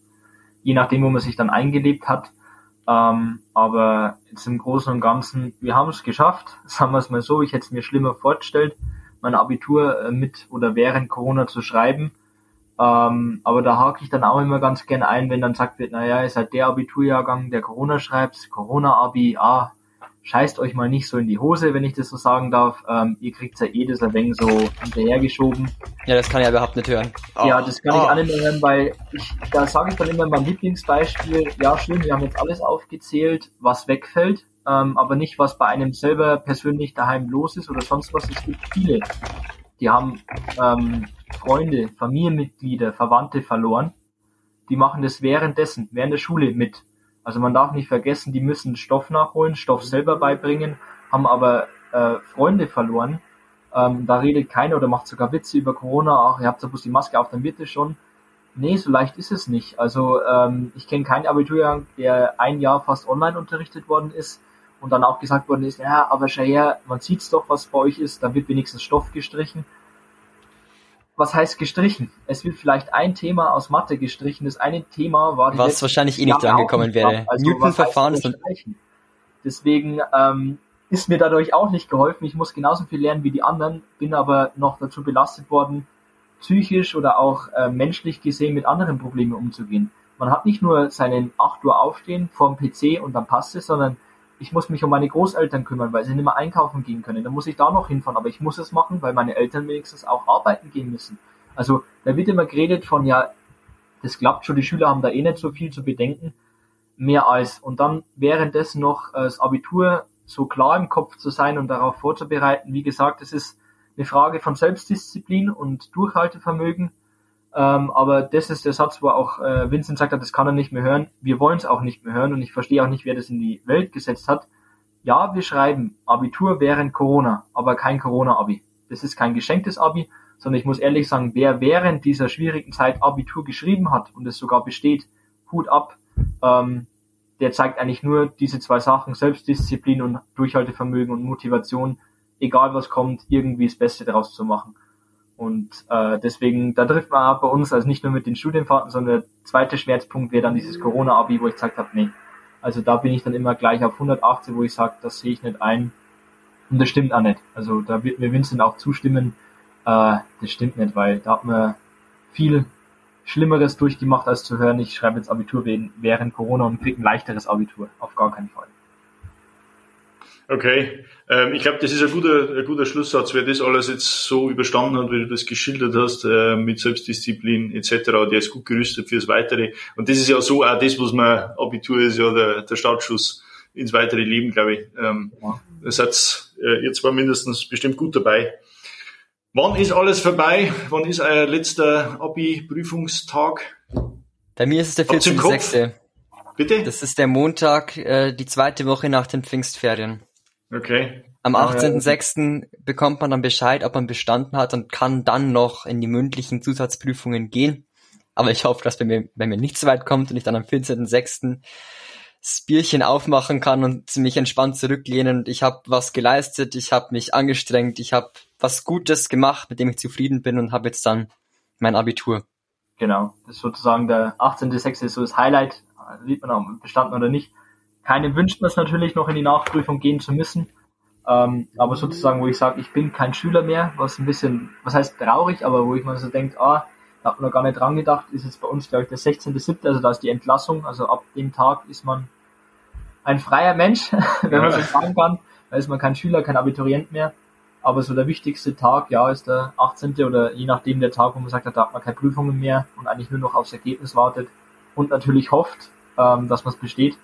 C: je nachdem, wo man sich dann eingelebt hat. Ähm, aber jetzt im Großen und Ganzen, wir haben es geschafft, sagen wir es mal so, ich hätte es mir schlimmer vorgestellt, mein Abitur äh, mit oder während Corona zu schreiben. Ähm, aber da hake ich dann auch immer ganz gern ein, wenn dann sagt wird, naja, ihr seid der Abiturjahrgang, der Corona schreibt, Corona-Abi, ah, scheißt euch mal nicht so in die Hose, wenn ich das so sagen darf. Ähm, ihr kriegt ja eh das ein wenig so hinterhergeschoben.
D: Ja, das kann ich ja überhaupt nicht hören.
C: Oh. Ja, das kann oh. ich auch nicht mehr hören, weil ich, da sage ich dann immer mein Lieblingsbeispiel, ja schön, wir haben jetzt alles aufgezählt, was wegfällt, ähm, aber nicht, was bei einem selber persönlich daheim los ist oder sonst was. Es gibt viele, die haben ähm, Freunde, Familienmitglieder, Verwandte verloren. Die machen das währenddessen, während der Schule mit. Also man darf nicht vergessen, die müssen Stoff nachholen, Stoff selber beibringen, haben aber äh, Freunde verloren. Ähm, da redet keiner oder macht sogar Witze über Corona. Ach, ihr habt ja bloß die Maske auf, dann wird es schon. Nee, so leicht ist es nicht. Also ähm, ich kenne keinen Abiturjahrgang, der ein Jahr fast online unterrichtet worden ist und dann auch gesagt worden ist, ja, aber her, man sieht's doch, was bei euch ist, da wird wenigstens Stoff gestrichen. Was heißt gestrichen? Es wird vielleicht ein Thema aus Mathe gestrichen. Das eine Thema war
D: die was wahrscheinlich eh nicht drangekommen wäre.
C: Also, Newton-Verfahren ist Deswegen ähm, ist mir dadurch auch nicht geholfen. Ich muss genauso viel lernen wie die anderen, bin aber noch dazu belastet worden, psychisch oder auch äh, menschlich gesehen mit anderen Problemen umzugehen. Man hat nicht nur seinen 8 Uhr aufstehen vorm PC und dann passt es, sondern ich muss mich um meine Großeltern kümmern, weil sie nicht mehr einkaufen gehen können. Dann muss ich da noch hinfahren, aber ich muss es machen, weil meine Eltern wenigstens auch arbeiten gehen müssen. Also da wird immer geredet von, ja, das klappt schon, die Schüler haben da eh nicht so viel zu bedenken, mehr als. Und dann währenddessen noch äh, das Abitur so klar im Kopf zu sein und darauf vorzubereiten. Wie gesagt, es ist eine Frage von Selbstdisziplin und Durchhaltevermögen. Ähm, aber das ist der Satz, wo auch äh, Vincent sagt hat, das kann er nicht mehr hören. Wir wollen es auch nicht mehr hören und ich verstehe auch nicht, wer das in die Welt gesetzt hat. Ja, wir schreiben Abitur während Corona, aber kein Corona-Abi. Das ist kein geschenktes Abi, sondern ich muss ehrlich sagen, wer während dieser schwierigen Zeit Abitur geschrieben hat und es sogar besteht, Hut ab. Ähm, der zeigt eigentlich nur diese zwei Sachen, Selbstdisziplin und Durchhaltevermögen und Motivation, egal was kommt, irgendwie das Beste daraus zu machen. Und äh, deswegen, da trifft man auch bei uns, also nicht nur mit den Studienfahrten, sondern der zweite Schmerzpunkt wäre dann dieses Corona-Abi, wo ich gesagt habe, nee. Also da bin ich dann immer gleich auf 180, wo ich sage, das sehe ich nicht ein. Und das stimmt auch nicht. Also da wird mir Vincent auch zustimmen, äh, das stimmt nicht, weil da hat man viel Schlimmeres durchgemacht, als zu hören, ich schreibe jetzt Abitur während Corona und kriege ein leichteres Abitur. Auf gar keinen Fall.
B: Okay, ähm, ich glaube, das ist ein guter, ein guter Schlusssatz. Wer das alles jetzt so überstanden hat, wie du das geschildert hast, äh, mit Selbstdisziplin etc., der ist gut gerüstet fürs Weitere. Und das ist ja so auch das, was man, Abitur ist ja der, der Startschuss ins weitere Leben, glaube ich. Ähm, ja. Das seid äh, ihr zwar mindestens bestimmt gut dabei. Wann ist alles vorbei? Wann ist euer letzter Abi-Prüfungstag?
D: Bei mir ist es der 14.6.
B: Bitte?
D: Das ist der Montag, äh, die zweite Woche nach den Pfingstferien.
B: Okay.
D: Am 18.06. bekommt man dann Bescheid, ob man bestanden hat und kann dann noch in die mündlichen Zusatzprüfungen gehen. Aber ich hoffe, dass bei mir, bei mir nicht so weit kommt und ich dann am 14.06 das Bierchen aufmachen kann und mich entspannt zurücklehnen und ich habe was geleistet, ich habe mich angestrengt, ich habe was Gutes gemacht, mit dem ich zufrieden bin und habe jetzt dann mein Abitur.
C: Genau, das ist sozusagen der 18.6. ist so das Highlight, sieht man auch bestanden oder nicht. Keinem wünscht man es natürlich noch in die Nachprüfung gehen zu müssen, ähm, aber sozusagen, wo ich sage, ich bin kein Schüler mehr, was ein bisschen, was heißt traurig, aber wo ich mir so denke, ah, da hat man noch gar nicht dran gedacht, ist jetzt bei uns, glaube ich, der 16.7., also da ist die Entlassung, also ab dem Tag ist man ein freier Mensch, wenn man so sagen kann. Da ist man kein Schüler, kein Abiturient mehr. Aber so der wichtigste Tag, ja, ist der 18. oder je nachdem der Tag, wo man sagt, da hat man keine Prüfungen mehr und eigentlich nur noch aufs Ergebnis wartet und natürlich hofft, ähm, dass man es besteht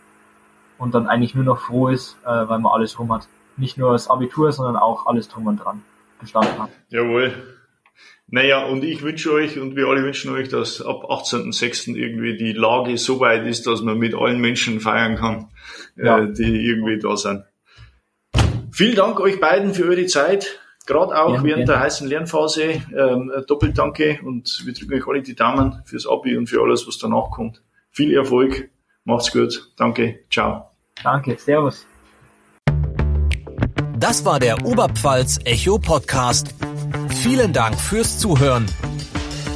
C: und dann eigentlich nur noch froh ist, äh, weil man alles rum hat. Nicht nur das Abitur, sondern auch alles drum und dran bestanden hat.
B: Jawohl. Naja, und ich wünsche euch und wir alle wünschen euch, dass ab 18.06. irgendwie die Lage so weit ist, dass man mit allen Menschen feiern kann, äh, ja. äh, die irgendwie da sind. Vielen Dank euch beiden für eure Zeit, gerade auch ja, während ja. der heißen Lernphase. Ähm, doppelt danke und wir drücken euch alle die Daumen fürs Abi und für alles, was danach kommt. Viel Erfolg, macht's gut, danke, ciao.
C: Danke, servus.
A: Das war der Oberpfalz Echo Podcast. Vielen Dank fürs Zuhören.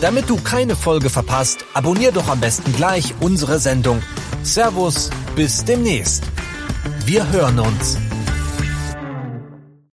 A: Damit du keine Folge verpasst, abonnier doch am besten gleich unsere Sendung. Servus, bis demnächst. Wir hören uns.